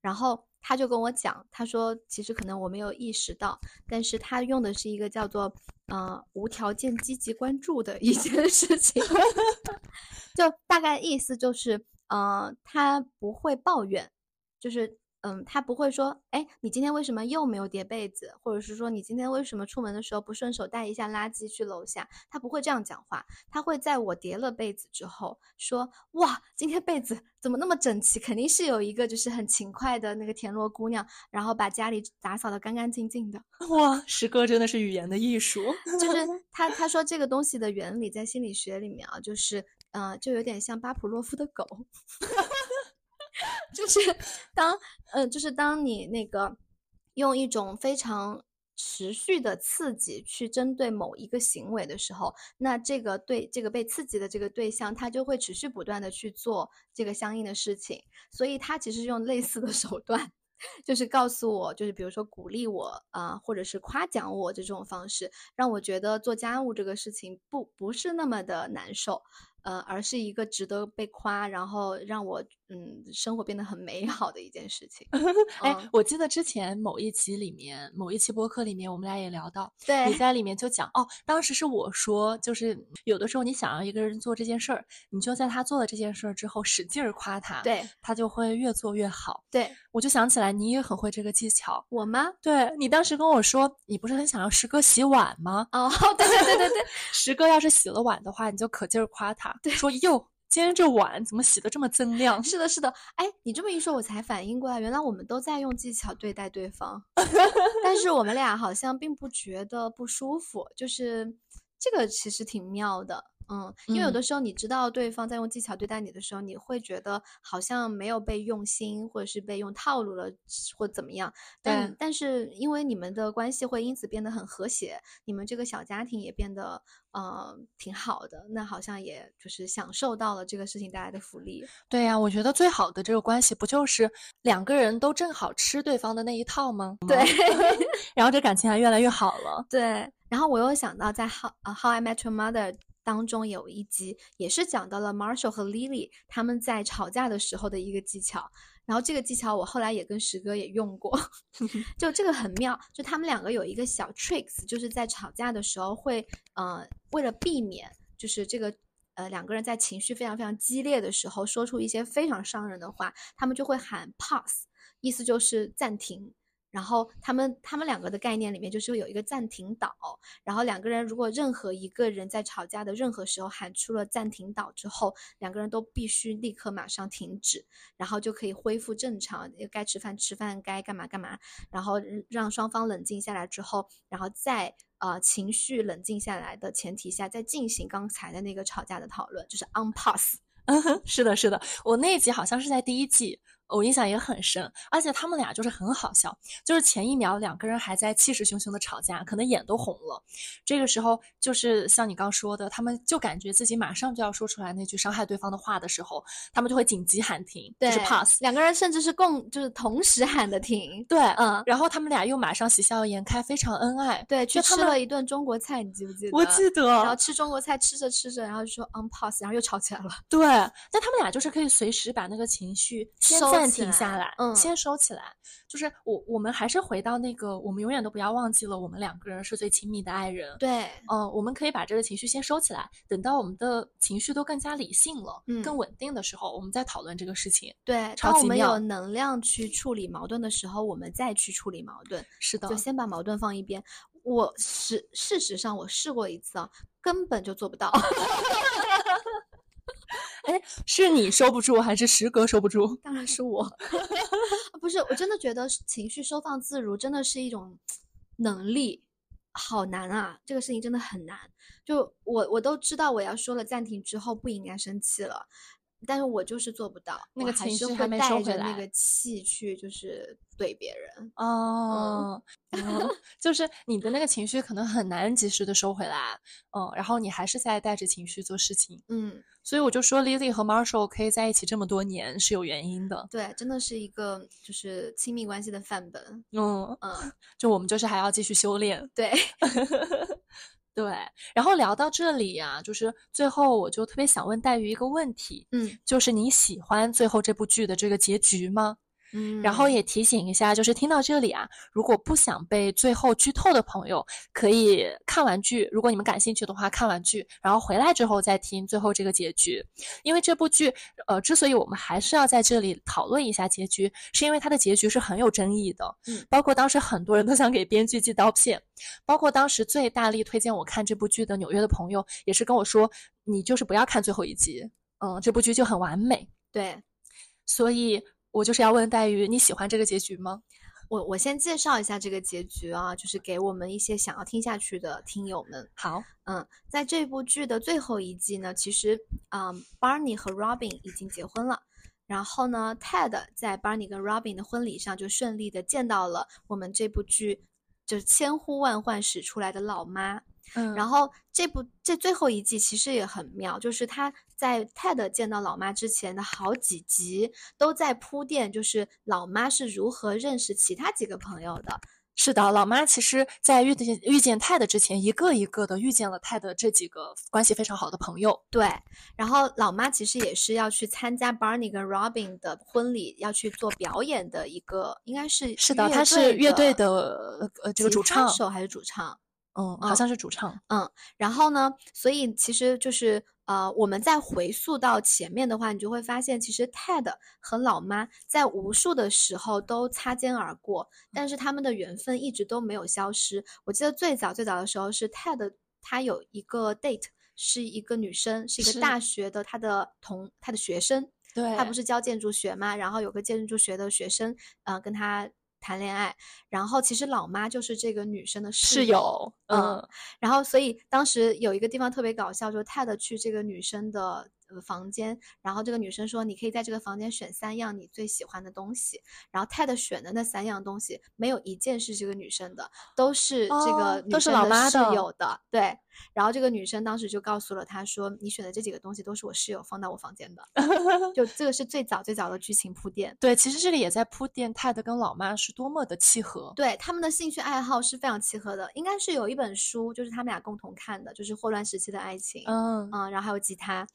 然后他就跟我讲，他说其实可能我没有意识到，但是他用的是一个叫做呃无条件积极关注的一件事情，<laughs> 就大概意思就是呃他不会抱怨，就是。嗯，他不会说，哎，你今天为什么又没有叠被子？或者是说，你今天为什么出门的时候不顺手带一下垃圾去楼下？他不会这样讲话，他会在我叠了被子之后说，哇，今天被子怎么那么整齐？肯定是有一个就是很勤快的那个田螺姑娘，然后把家里打扫的干干净净的。<laughs> 哇，石哥真的是语言的艺术。就是他他说这个东西的原理在心理学里面啊，就是呃，就有点像巴甫洛夫的狗。<laughs> <laughs> 就是当呃，就是当你那个用一种非常持续的刺激去针对某一个行为的时候，那这个对这个被刺激的这个对象，他就会持续不断的去做这个相应的事情，所以他其实用类似的手段。<laughs> 就是告诉我，就是比如说鼓励我啊、或者是夸奖我这种方式，让我觉得做家务这个事情不不是那么的难受，呃，而是一个值得被夸，然后让我嗯生活变得很美好的一件事情。<laughs> 哎嗯，我记得之前某一期里面，某一期播客里面，我们俩也聊到，对你在里面就讲哦，当时是我说，就是有的时候你想要一个人做这件事儿，你就在他做了这件事儿之后使劲儿夸他，对他就会越做越好。对，我就想起来，你也很会这个技巧。我吗？对你当时跟我说，你不是很想要石哥洗碗吗？哦，对对对对对，石哥 <laughs> 要是洗了碗的话，你就可劲儿夸他，说哟，今天这碗怎么洗的这么锃亮？是的，是的。哎，你这么一说，我才反应过来，原来我们都在用技巧对待对方，<laughs> 但是我们俩好像并不觉得不舒服，就是这个其实挺妙的。嗯，因为有嗯的时候你知道对方在用技巧对待你的时候，你会觉得好像没有被用心，或者是被用套路了，或怎么样。但但是因为你们的关系会因此变得很和谐，你们这个小家庭也变得呃挺好的，那好像也就是享受到了这个事情带来的福利。对呀、我觉得最好的这个关系不就是两个人都正好吃对方的那一套吗？对 <laughs> 然后这感情还越来越好了。<laughs> 对，然后我又想到在 How 呃 How I Met Your Mother 当中有一集也是讲到了 Marshall 和 Lily 他们在吵架的时候的一个技巧，然后这个技巧我后来也跟石哥也用过，<laughs> 就这个很妙，就他们两个有一个小 tricks，就是在吵架的时候会呃为了避免就是这个。呃，两个人在情绪非常非常激烈的时候，说出一些非常伤人的话，他们就会喊 pause，意思就是暂停，然后他们他们两个的概念里面就是有一个暂停岛，然后两个人如果任何一个人在吵架的任何时候喊出了暂停岛之后，两个人都必须立刻马上停止，然后就可以恢复正常，该吃饭吃饭，该干嘛干嘛，然后让双方冷静下来之后，然后再呃情绪冷静下来的前提下，再进行刚才的那个吵架的讨论，就是 on pause。嗯哼，是的，是的，我那一集好像是在第一季。我印象也很深，而且他们俩就是很好笑，就是前一秒两个人还在气势汹汹的吵架，可能眼都红了，这个时候就是像你刚说的，他们就感觉自己马上就要说出来那句伤害对方的话的时候，他们就会紧急喊停，就是 pass。两个人甚至是共就是同时喊的停，对，嗯，然后他们俩又马上喜笑颜开，非常恩爱，对，去吃了一顿中国菜，你记不记得？我记得，然后吃中国菜吃着吃着，然后就说 on pause，然后又吵起来了，对，但他们俩就是可以随时把那个情绪先暂停下来。嗯，先收起来。就是我，我们还是回到那个，我们永远都不要忘记了，我们两个人是最亲密的爱人。对，嗯，我们可以把这个情绪先收起来，等到我们的情绪都更加理性了，嗯，更稳定的时候，我们再讨论这个事情。对，当我们有能量去处理矛盾的时候，我们再去处理矛盾。是的，就先把矛盾放一边。我实事实上我试过一次啊，根本就做不到。<laughs> 哎，是你收不住，还是石哥收不住？当然是我，<laughs> 不是，我真的觉得情绪收放自如真的是一种能力，好难啊！这个事情真的很难。就我，我都知道我要说了暂停之后不应该生气了。但是我就是做不到，那个情绪还没收回来那个气去，就是怼别人。哦，<laughs> 就是你的那个情绪可能很难及时的收回来，嗯，然后你还是在带着情绪做事情，嗯，所以我就说 Lily 和 Marshall 可以在一起这么多年是有原因的，对，真的是一个就是亲密关系的范本，嗯嗯，就我们就是还要继续修炼，对。<laughs> <laughs> 对，然后聊到这里呀，就是最后我就特别想问黛玉一个问题，嗯，就是你喜欢最后这部剧的这个结局吗？嗯，然后也提醒一下，就是听到这里啊，如果不想被最后剧透的朋友，可以看完剧。如果你们感兴趣的话，看完剧，然后回来之后再听最后这个结局。因为这部剧，呃，之所以我们还是要在这里讨论一下结局，是因为它的结局是很有争议的。嗯，包括当时很多人都想给编剧寄刀片，包括当时最大力推荐我看这部剧的纽约的朋友，也是跟我说，你就是不要看最后一集，嗯，这部剧就很完美。对，所以。我就是要问黛玉，你喜欢这个结局吗？我我先介绍一下这个结局啊，就是给我们一些想要听下去的听友们。好，嗯，在这部剧的最后一季呢，其实啊，Barney 和 Robin 已经结婚了，然后呢，Ted 在 Barney 跟 Robin 的婚礼上就顺利的见到了我们这部剧就是千呼万唤始出来的老妈。嗯，然后这部这最后一季其实也很妙，就是他在 Ted 见到老妈之前的好几集都在铺垫，就是老妈是如何认识其他几个朋友的。是的，老妈其实在遇见遇见 Ted 之前，一个一个的遇见了 Ted 这几个关系非常好的朋友。对，然后老妈其实也是要去参加 Barney 跟 Robin 的婚礼，要去做表演的一个，应该是是的，他是乐队的呃这个主唱手还是主唱？嗯，好像是主唱。嗯，然后呢，所以其实就是呃，我们再回溯到前面的话，你就会发现，其实 Ted 和老妈在无数的时候都擦肩而过，但是他们的缘分一直都没有消失。我记得最早最早的时候是 Ted 他有一个 date，是一个女生，是一个大学的他的同他的学生，对，他不是教建筑学嘛，然后有个建筑学的学生，呃，跟他。谈恋爱，然后其实老妈就是这个女生的室友，嗯，然后所以当时有一个地方特别搞笑，就是 Ted 去这个女生的。呃，房间，然后这个女生说：“你可以在这个房间选三样你最喜欢的东西。”然后 Ted 选的那三样东西，没有一件是这个女生的，都是这个都是老妈室友的。对，然后这个女生当时就告诉了他说：“你选的这几个东西都是我室友放到我房间的。”就这个是最早最早的剧情铺垫。对，其实这里也在铺垫泰德跟老妈是多么的契合。对，他们的兴趣爱好是非常契合的。应该是有一本书，就是他们俩共同看的，就是《霍乱时期的爱情》。嗯嗯，然后还有吉他。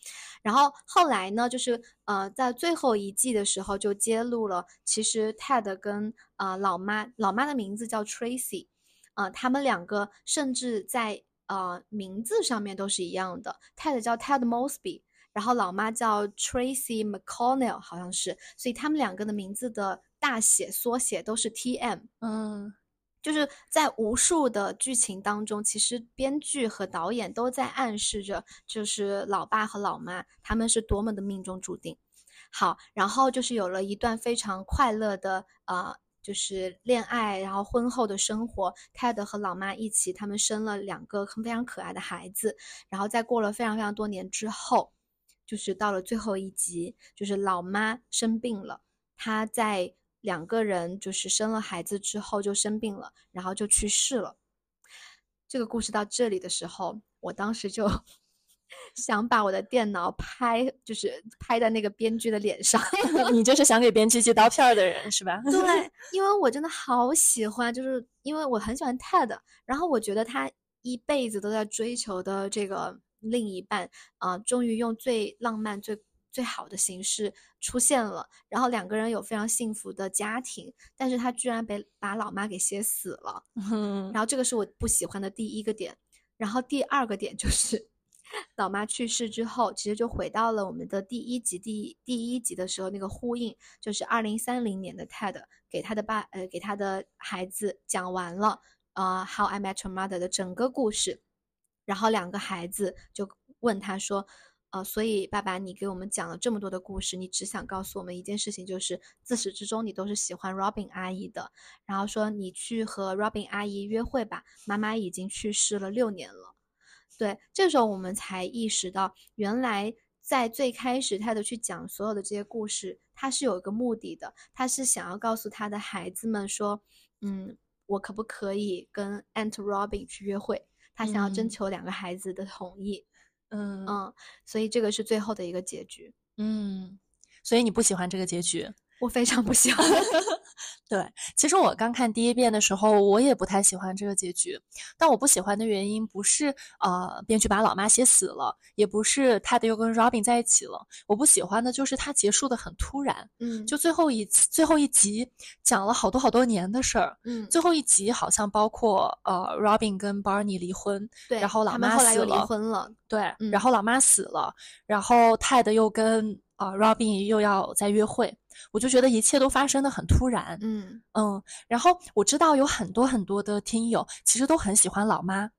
然后后来呢，就是呃，在最后一季的时候就揭露了，其实泰德跟呃老妈，老妈的名字叫 Tracy，啊，他们两个甚至在呃名字上面都是一样的，Ted 叫 Ted Mosby，然后老妈叫 Tracy McConnell，好像是，所以他们两个的名字的大写缩写都是 TM。嗯，就是在无数的剧情当中，其实编剧和导演都在暗示着，就是老爸和老妈他们是多么的命中注定。好，然后就是有了一段非常快乐的呃，就是恋爱，然后婚后的生活。Ted 和老妈一起，他们生了两个非常可爱的孩子。然后在过了非常非常多年之后，就是到了最后一集，就是老妈生病了，她在两个人就是生了孩子之后就生病了，然后就去世了。这个故事到这里的时候，我当时就。想把我的电脑拍，就是拍在那个编剧的脸上。<laughs> 你就是想给编剧寄刀片的人是吧？对，<laughs> 因为我真的好喜欢，就是因为我很喜欢 Ted，然后我觉得他一辈子都在追求的这个另一半啊，终于用最浪漫、最最好的形式出现了。然后两个人有非常幸福的家庭，但是他居然被把老妈给写死了。然后这个是我不喜欢的第一个点。然后第二个点就是。老妈去世之后，其实就回到了我们的第一集第第一集的时候那个呼应，就是二零三零年的 Ted 给他的爸呃给他的孩子讲完了呃 How I Met Your Mother 的整个故事，然后两个孩子就问他说，呃，所以爸爸你给我们讲了这么多的故事，你只想告诉我们一件事情，就是自始至终你都是喜欢 Robin 阿姨的，然后说你去和 Robin 阿姨约会吧，妈妈已经去世了六年了。对，这时候我们才意识到，原来在最开始他的去讲所有的这些故事，他是有一个目的的，他是想要告诉他的孩子们说，嗯，我可不可以跟 Aunt Robin 去约会？他想要征求两个孩子的同意。嗯嗯，所以这个是最后的一个结局。嗯，所以你不喜欢这个结局？我非常不喜欢。<laughs> 对，其实我刚看第一遍的时候，我也不太喜欢这个结局。但我不喜欢的原因不是呃编剧把老妈写死了，也不是泰德又跟 Robin 在一起了。我不喜欢的就是它结束的很突然。嗯，就最后一最后一集讲了好多好多年的事儿。嗯，最后一集好像包括呃 Robin 跟 Barney 离婚，对，然后老妈后来又，离婚了，对，然后老妈死了，然后 Ted 又跟啊 Robin 又要在约会。我就觉得一切都发生的很突然，嗯嗯，然后我知道有很多很多的听友其实都很喜欢老妈，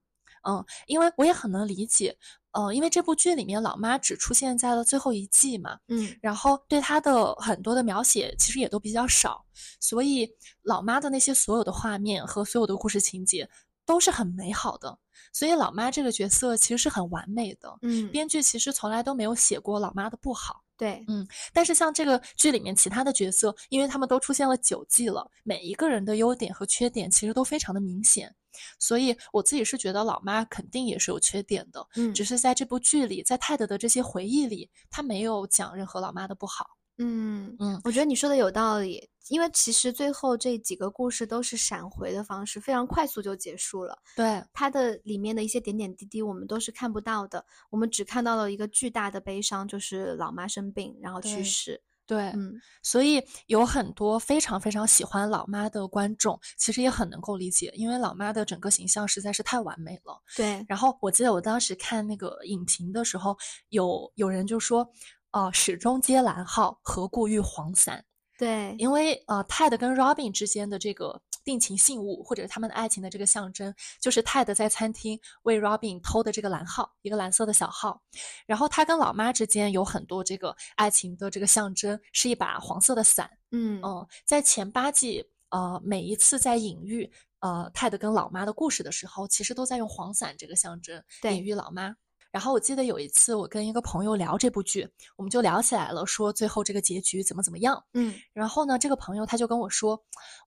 嗯，因为我也很能理解，呃，因为这部剧里面老妈只出现在了最后一季嘛，嗯，然后对她的很多的描写其实也都比较少，所以老妈的那些所有的画面和所有的故事情节都是很美好的，所以老妈这个角色其实是很完美的，嗯，编剧其实从来都没有写过老妈的不好。对，嗯，但是像这个剧里面其他的角色，因为他们都出现了九季了，每一个人的优点和缺点其实都非常的明显，所以我自己是觉得老妈肯定也是有缺点的，嗯，只是在这部剧里，在泰德的这些回忆里，他没有讲任何老妈的不好。嗯嗯，我觉得你说的有道理，因为其实最后这几个故事都是闪回的方式，非常快速就结束了。对，它的里面的一些点点滴滴，我们都是看不到的，我们只看到了一个巨大的悲伤，就是老妈生病然后去世。对，嗯，所以有很多非常非常喜欢老妈的观众，其实也很能够理解，因为老妈的整个形象实在是太完美了。对，然后我记得我当时看那个影评的时候，有有人就说。哦，始终皆蓝号，何故遇黄伞？对，因为呃，Ted 跟 Robin 之间的这个定情信物，或者是他们的爱情的这个象征，就是 Ted 在餐厅为 Robin 偷的这个蓝号，一个蓝色的小号。然后他跟老妈之间有很多这个爱情的这个象征，是一把黄色的伞。嗯嗯，在前八季，呃，每一次在隐喻呃 Ted 跟老妈的故事的时候，其实都在用黄伞这个象征隐喻老妈。然后我记得有一次，我跟一个朋友聊这部剧，我们就聊起来了，说最后这个结局怎么怎么样。嗯，然后呢，这个朋友他就跟我说，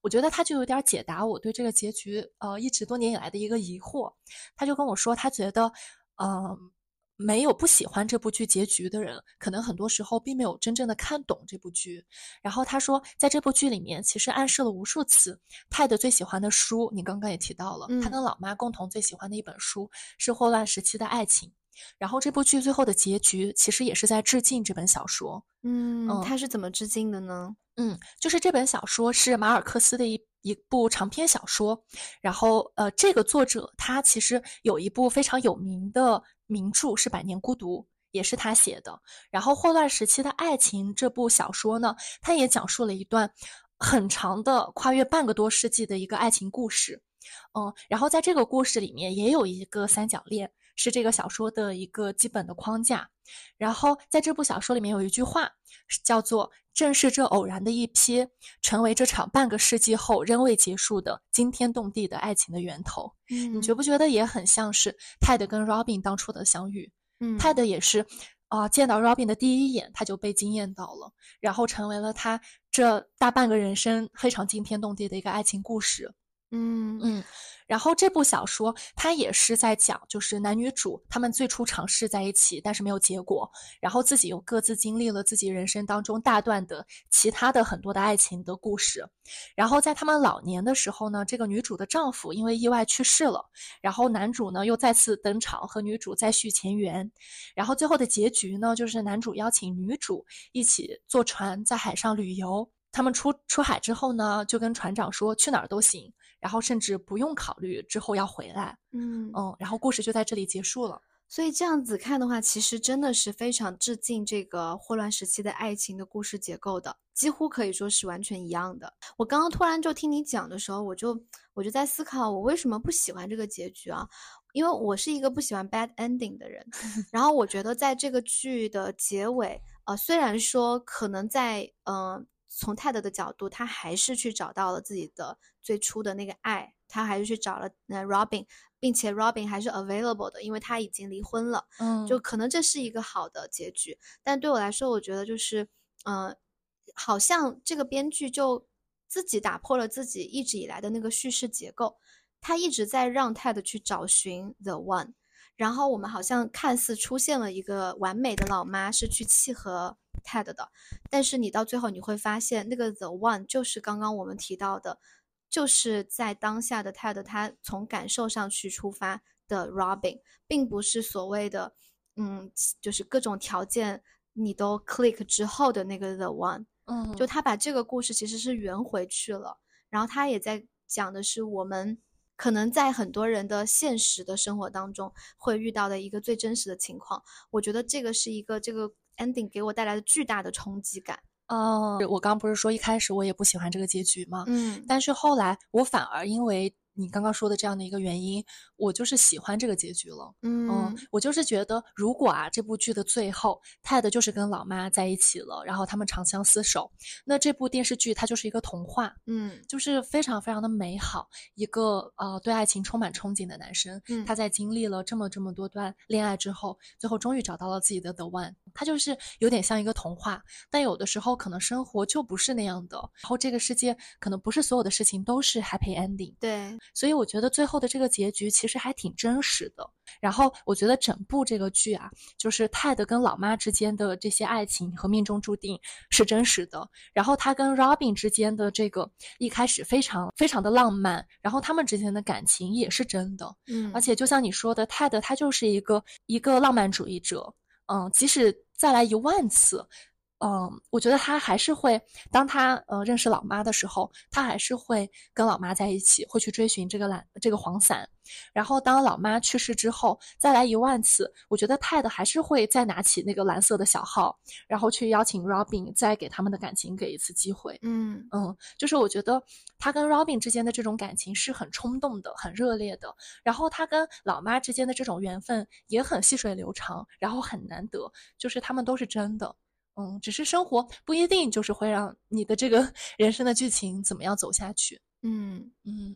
我觉得他就有点解答我对这个结局，呃，一直多年以来的一个疑惑。他就跟我说，他觉得，呃，没有不喜欢这部剧结局的人，可能很多时候并没有真正的看懂这部剧。然后他说，在这部剧里面，其实暗示了无数次，泰德最喜欢的书，你刚刚也提到了，他跟老妈共同最喜欢的一本书是《霍乱时期的爱情》。然后这部剧最后的结局其实也是在致敬这本小说。嗯，他是怎么致敬的呢？嗯，就是这本小说是马尔克斯的一一部长篇小说。然后呃，这个作者他其实有一部非常有名的名著是《百年孤独》，也是他写的。然后霍乱时期的爱情这部小说呢，他也讲述了一段很长的跨越半个多世纪的一个爱情故事。嗯，然后在这个故事里面也有一个三角恋，是这个小说的一个基本的框架。然后在这部小说里面有一句话，叫做“正是这偶然的一瞥，成为这场半个世纪后仍未结束的惊天动地的爱情的源头。”嗯，你觉不觉得也很像是泰德跟 Robin 当初的相遇？嗯，泰德也是，啊，见到 Robin 的第一眼他就被惊艳到了，然后成为了他这大半个人生非常惊天动地的一个爱情故事。嗯嗯，然后这部小说它也是在讲，就是男女主他们最初尝试在一起，但是没有结果，然后自己又各自经历了自己人生当中大段的其他的很多的爱情的故事。然后在他们老年的时候呢，这个女主的丈夫因为意外去世了，然后男主呢又再次登场和女主再续前缘。然后最后的结局呢，就是男主邀请女主一起坐船在海上旅游。他们出出海之后呢，就跟船长说去哪儿都行。然后甚至不用考虑之后要回来，嗯嗯，然后故事就在这里结束了。所以这样子看的话，其实真的是非常致敬这个霍乱时期的爱情的故事结构的，几乎可以说是完全一样的。我刚刚突然就听你讲的时候，我就我就在思考，我为什么不喜欢这个结局啊？因为我是一个不喜欢 bad ending 的人。然后我觉得在这个剧的结尾，呃，虽然说可能在嗯。从泰德的角度，他还是去找到了自己的最初的那个爱，他还是去找了那 Robin，并且 Robin 还是 available 的，因为他已经离婚了。嗯，就可能这是一个好的结局。但对我来说，我觉得就是，嗯，好像这个编剧就自己打破了自己一直以来的那个叙事结构，他一直在让 Ted 去找寻 the one，然后我们好像看似出现了一个完美的老妈，是去契合。Ted 的，但是你到最后你会发现，那个 The One 就是刚刚我们提到的，就是在当下的 Ted，他从感受上去出发的 Robin，并不是所谓的，嗯，就是各种条件你都 click 之后的那个 The One，嗯，就他把这个故事其实是圆回去了，然后他也在讲的是我们可能在很多人的现实的生活当中会遇到的一个最真实的情况，我觉得这个是一个这个。ending 给我带来的巨大的冲击感。哦，我刚不是说一开始我也不喜欢这个结局吗？嗯，但是后来我反而因为。你刚刚说的这样的一个原因，我就是喜欢这个结局了。嗯，我就是觉得，如果啊这部剧的最后泰德就是跟老妈在一起了，然后他们长相厮守，那这部电视剧它就是一个童话。嗯，就是非常非常的美好，一个呃对爱情充满憧憬的男生，他在经历了这么这么多段恋爱之后，最后终于找到了自己的 the one。他就是有点像一个童话，但有的时候可能生活就不是那样的，然后这个世界可能不是所有的事情都是 happy ending。对。所以我觉得最后的这个结局其实还挺真实的。然后我觉得整部这个剧啊，就是泰德跟老妈之间的这些爱情和命中注定是真实的。然后他跟 Robin 之间的这个一开始非常非常的浪漫，然后他们之间的感情也是真的。嗯，而且就像你说的，泰德他就是一个一个浪漫主义者。嗯，即使再来一万次。嗯，我觉得他还是会，当他呃认识老妈的时候，他还是会跟老妈在一起，会去追寻这个蓝这个黄伞。然后当老妈去世之后，再来一万次，我觉得泰德还是会再拿起那个蓝色的小号，然后去邀请 Robin 再给他们的感情给一次机会。嗯嗯，就是我觉得他跟 Robin 之间的这种感情是很冲动的，很热烈的。然后他跟老妈之间的这种缘分也很细水流长，然后很难得，就是他们都是真的。嗯，只是生活不一定就是会让你的这个 <laughs> 人生的剧情怎么样走下去。嗯嗯，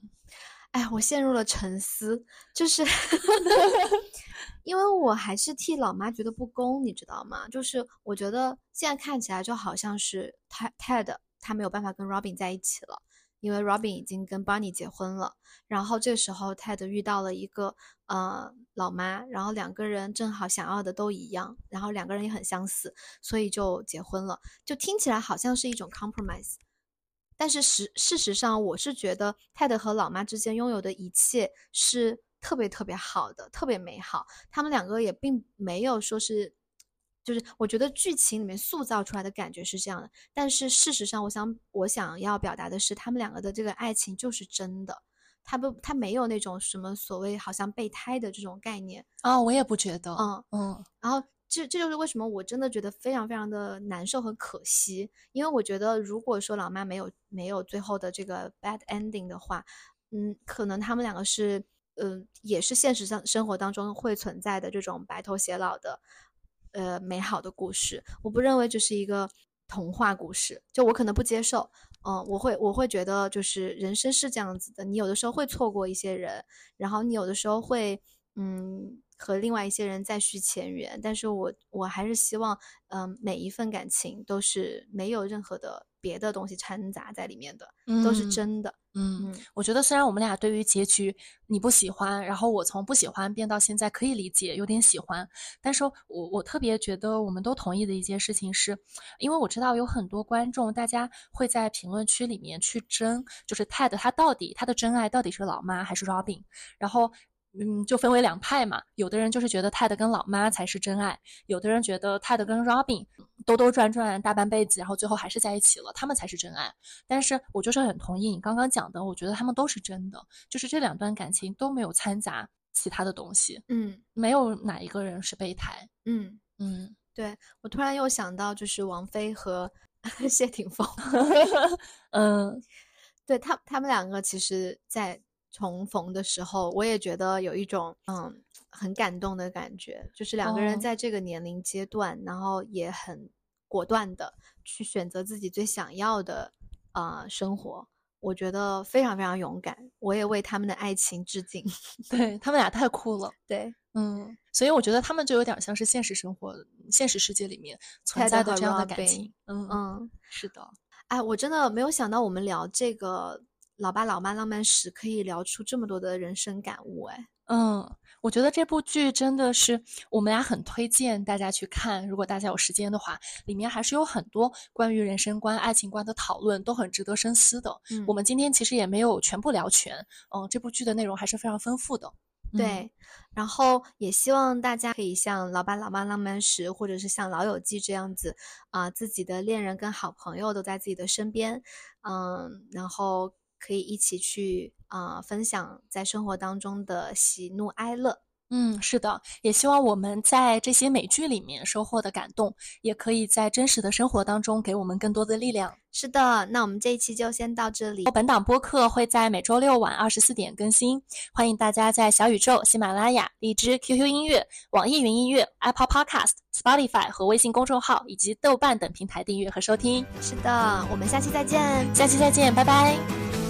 哎，我陷入了沉思，就是 <laughs> 因为我还是替老妈觉得不公，你知道吗？就是我觉得现在看起来就好像是 Ted 他没有办法跟 Robin 在一起了。因为 Robin 已经跟 Bonnie 结婚了，然后这时候 Ted 遇到了一个呃老妈，然后两个人正好想要的都一样，然后两个人也很相似，所以就结婚了。就听起来好像是一种 compromise，但是实事实上，我是觉得 Ted 和老妈之间拥有的一切是特别特别好的，特别美好。他们两个也并没有说是。就是我觉得剧情里面塑造出来的感觉是这样的，但是事实上，我想我想要表达的是，他们两个的这个爱情就是真的，他不他没有那种什么所谓好像备胎的这种概念啊，我也不觉得，嗯嗯，然后这这就是为什么我真的觉得非常非常的难受和可惜，因为我觉得如果说老妈没有没有最后的这个 bad ending 的话，嗯，可能他们两个是，嗯，也是现实上生活当中会存在的这种白头偕老的，呃，美好的故事。我不认为这是一个童话故事，就我可能不接受，嗯，我会我会觉得就是人生是这样子的，你有的时候会错过一些人，然后你有的时候会，嗯。和另外一些人再续前缘，但是我我还是希望，嗯，每一份感情都是没有任何的别的东西掺杂在里面的，都是真的。嗯，我觉得虽然我们俩对于结局你不喜欢，然后我从不喜欢变到现在可以理解，有点喜欢，但是我我特别觉得我们都同意的一件事情是，因为我知道有很多观众，大家会在评论区里面去争，就是 Ted 他到底他的真爱到底是老妈还是 Robin，然后。嗯，就分为两派嘛。有的人就是觉得泰德跟老妈才是真爱，有的人觉得泰德跟 Robin 兜兜转转大半辈子，然后最后还是在一起了，他们才是真爱。但是我就是很同意你刚刚讲的，我觉得他们都是真的，就是这两段感情都没有掺杂其他的东西。嗯，没有哪一个人是备胎。嗯嗯，对我突然又想到，就是王菲和 <laughs> 谢霆锋。<laughs> 嗯，<laughs> 对他他们两个其实，在。重逢的时候，我也觉得有一种嗯很感动的感觉，就是两个人在这个年龄阶段，然后也很果断的去选择自己最想要的啊生活，我觉得非常非常勇敢，我也为他们的爱情致敬。<laughs> 对他们俩太酷了，对，嗯，所以我觉得他们就有点像是现实生活、现实世界里面存在的这样的感情。嗯嗯，是的，哎，我真的没有想到我们聊这个。老爸老妈浪漫史可以聊出这么多的人生感悟，哎，嗯，我觉得这部剧真的是我们俩很推荐大家去看。如果大家有时间的话，里面还是有很多关于人生观、爱情观的讨论，都很值得深思的。嗯，我们今天其实也没有全部聊全，嗯，这部剧的内容还是非常丰富的。对，然后也希望大家可以像《老爸老妈浪漫史》或者是像《老友记》这样子，啊，自己的恋人跟好朋友都在自己的身边，嗯，然后。可以一起去啊，分享在生活当中的喜怒哀乐。嗯，是的，也希望我们在这些美剧里面收获的感动，也可以在真实的生活当中给我们更多的力量。是的，那我们这一期就先到这里。本档播客会在每周六晚二十四点更新，欢迎大家在小宇宙、喜马拉雅、荔枝、QQ 音乐、网易云音乐、Apple Podcast、Spotify 和微信公众号以及豆瓣等平台订阅和收听。是的，我们下期再见，下期再见，拜拜。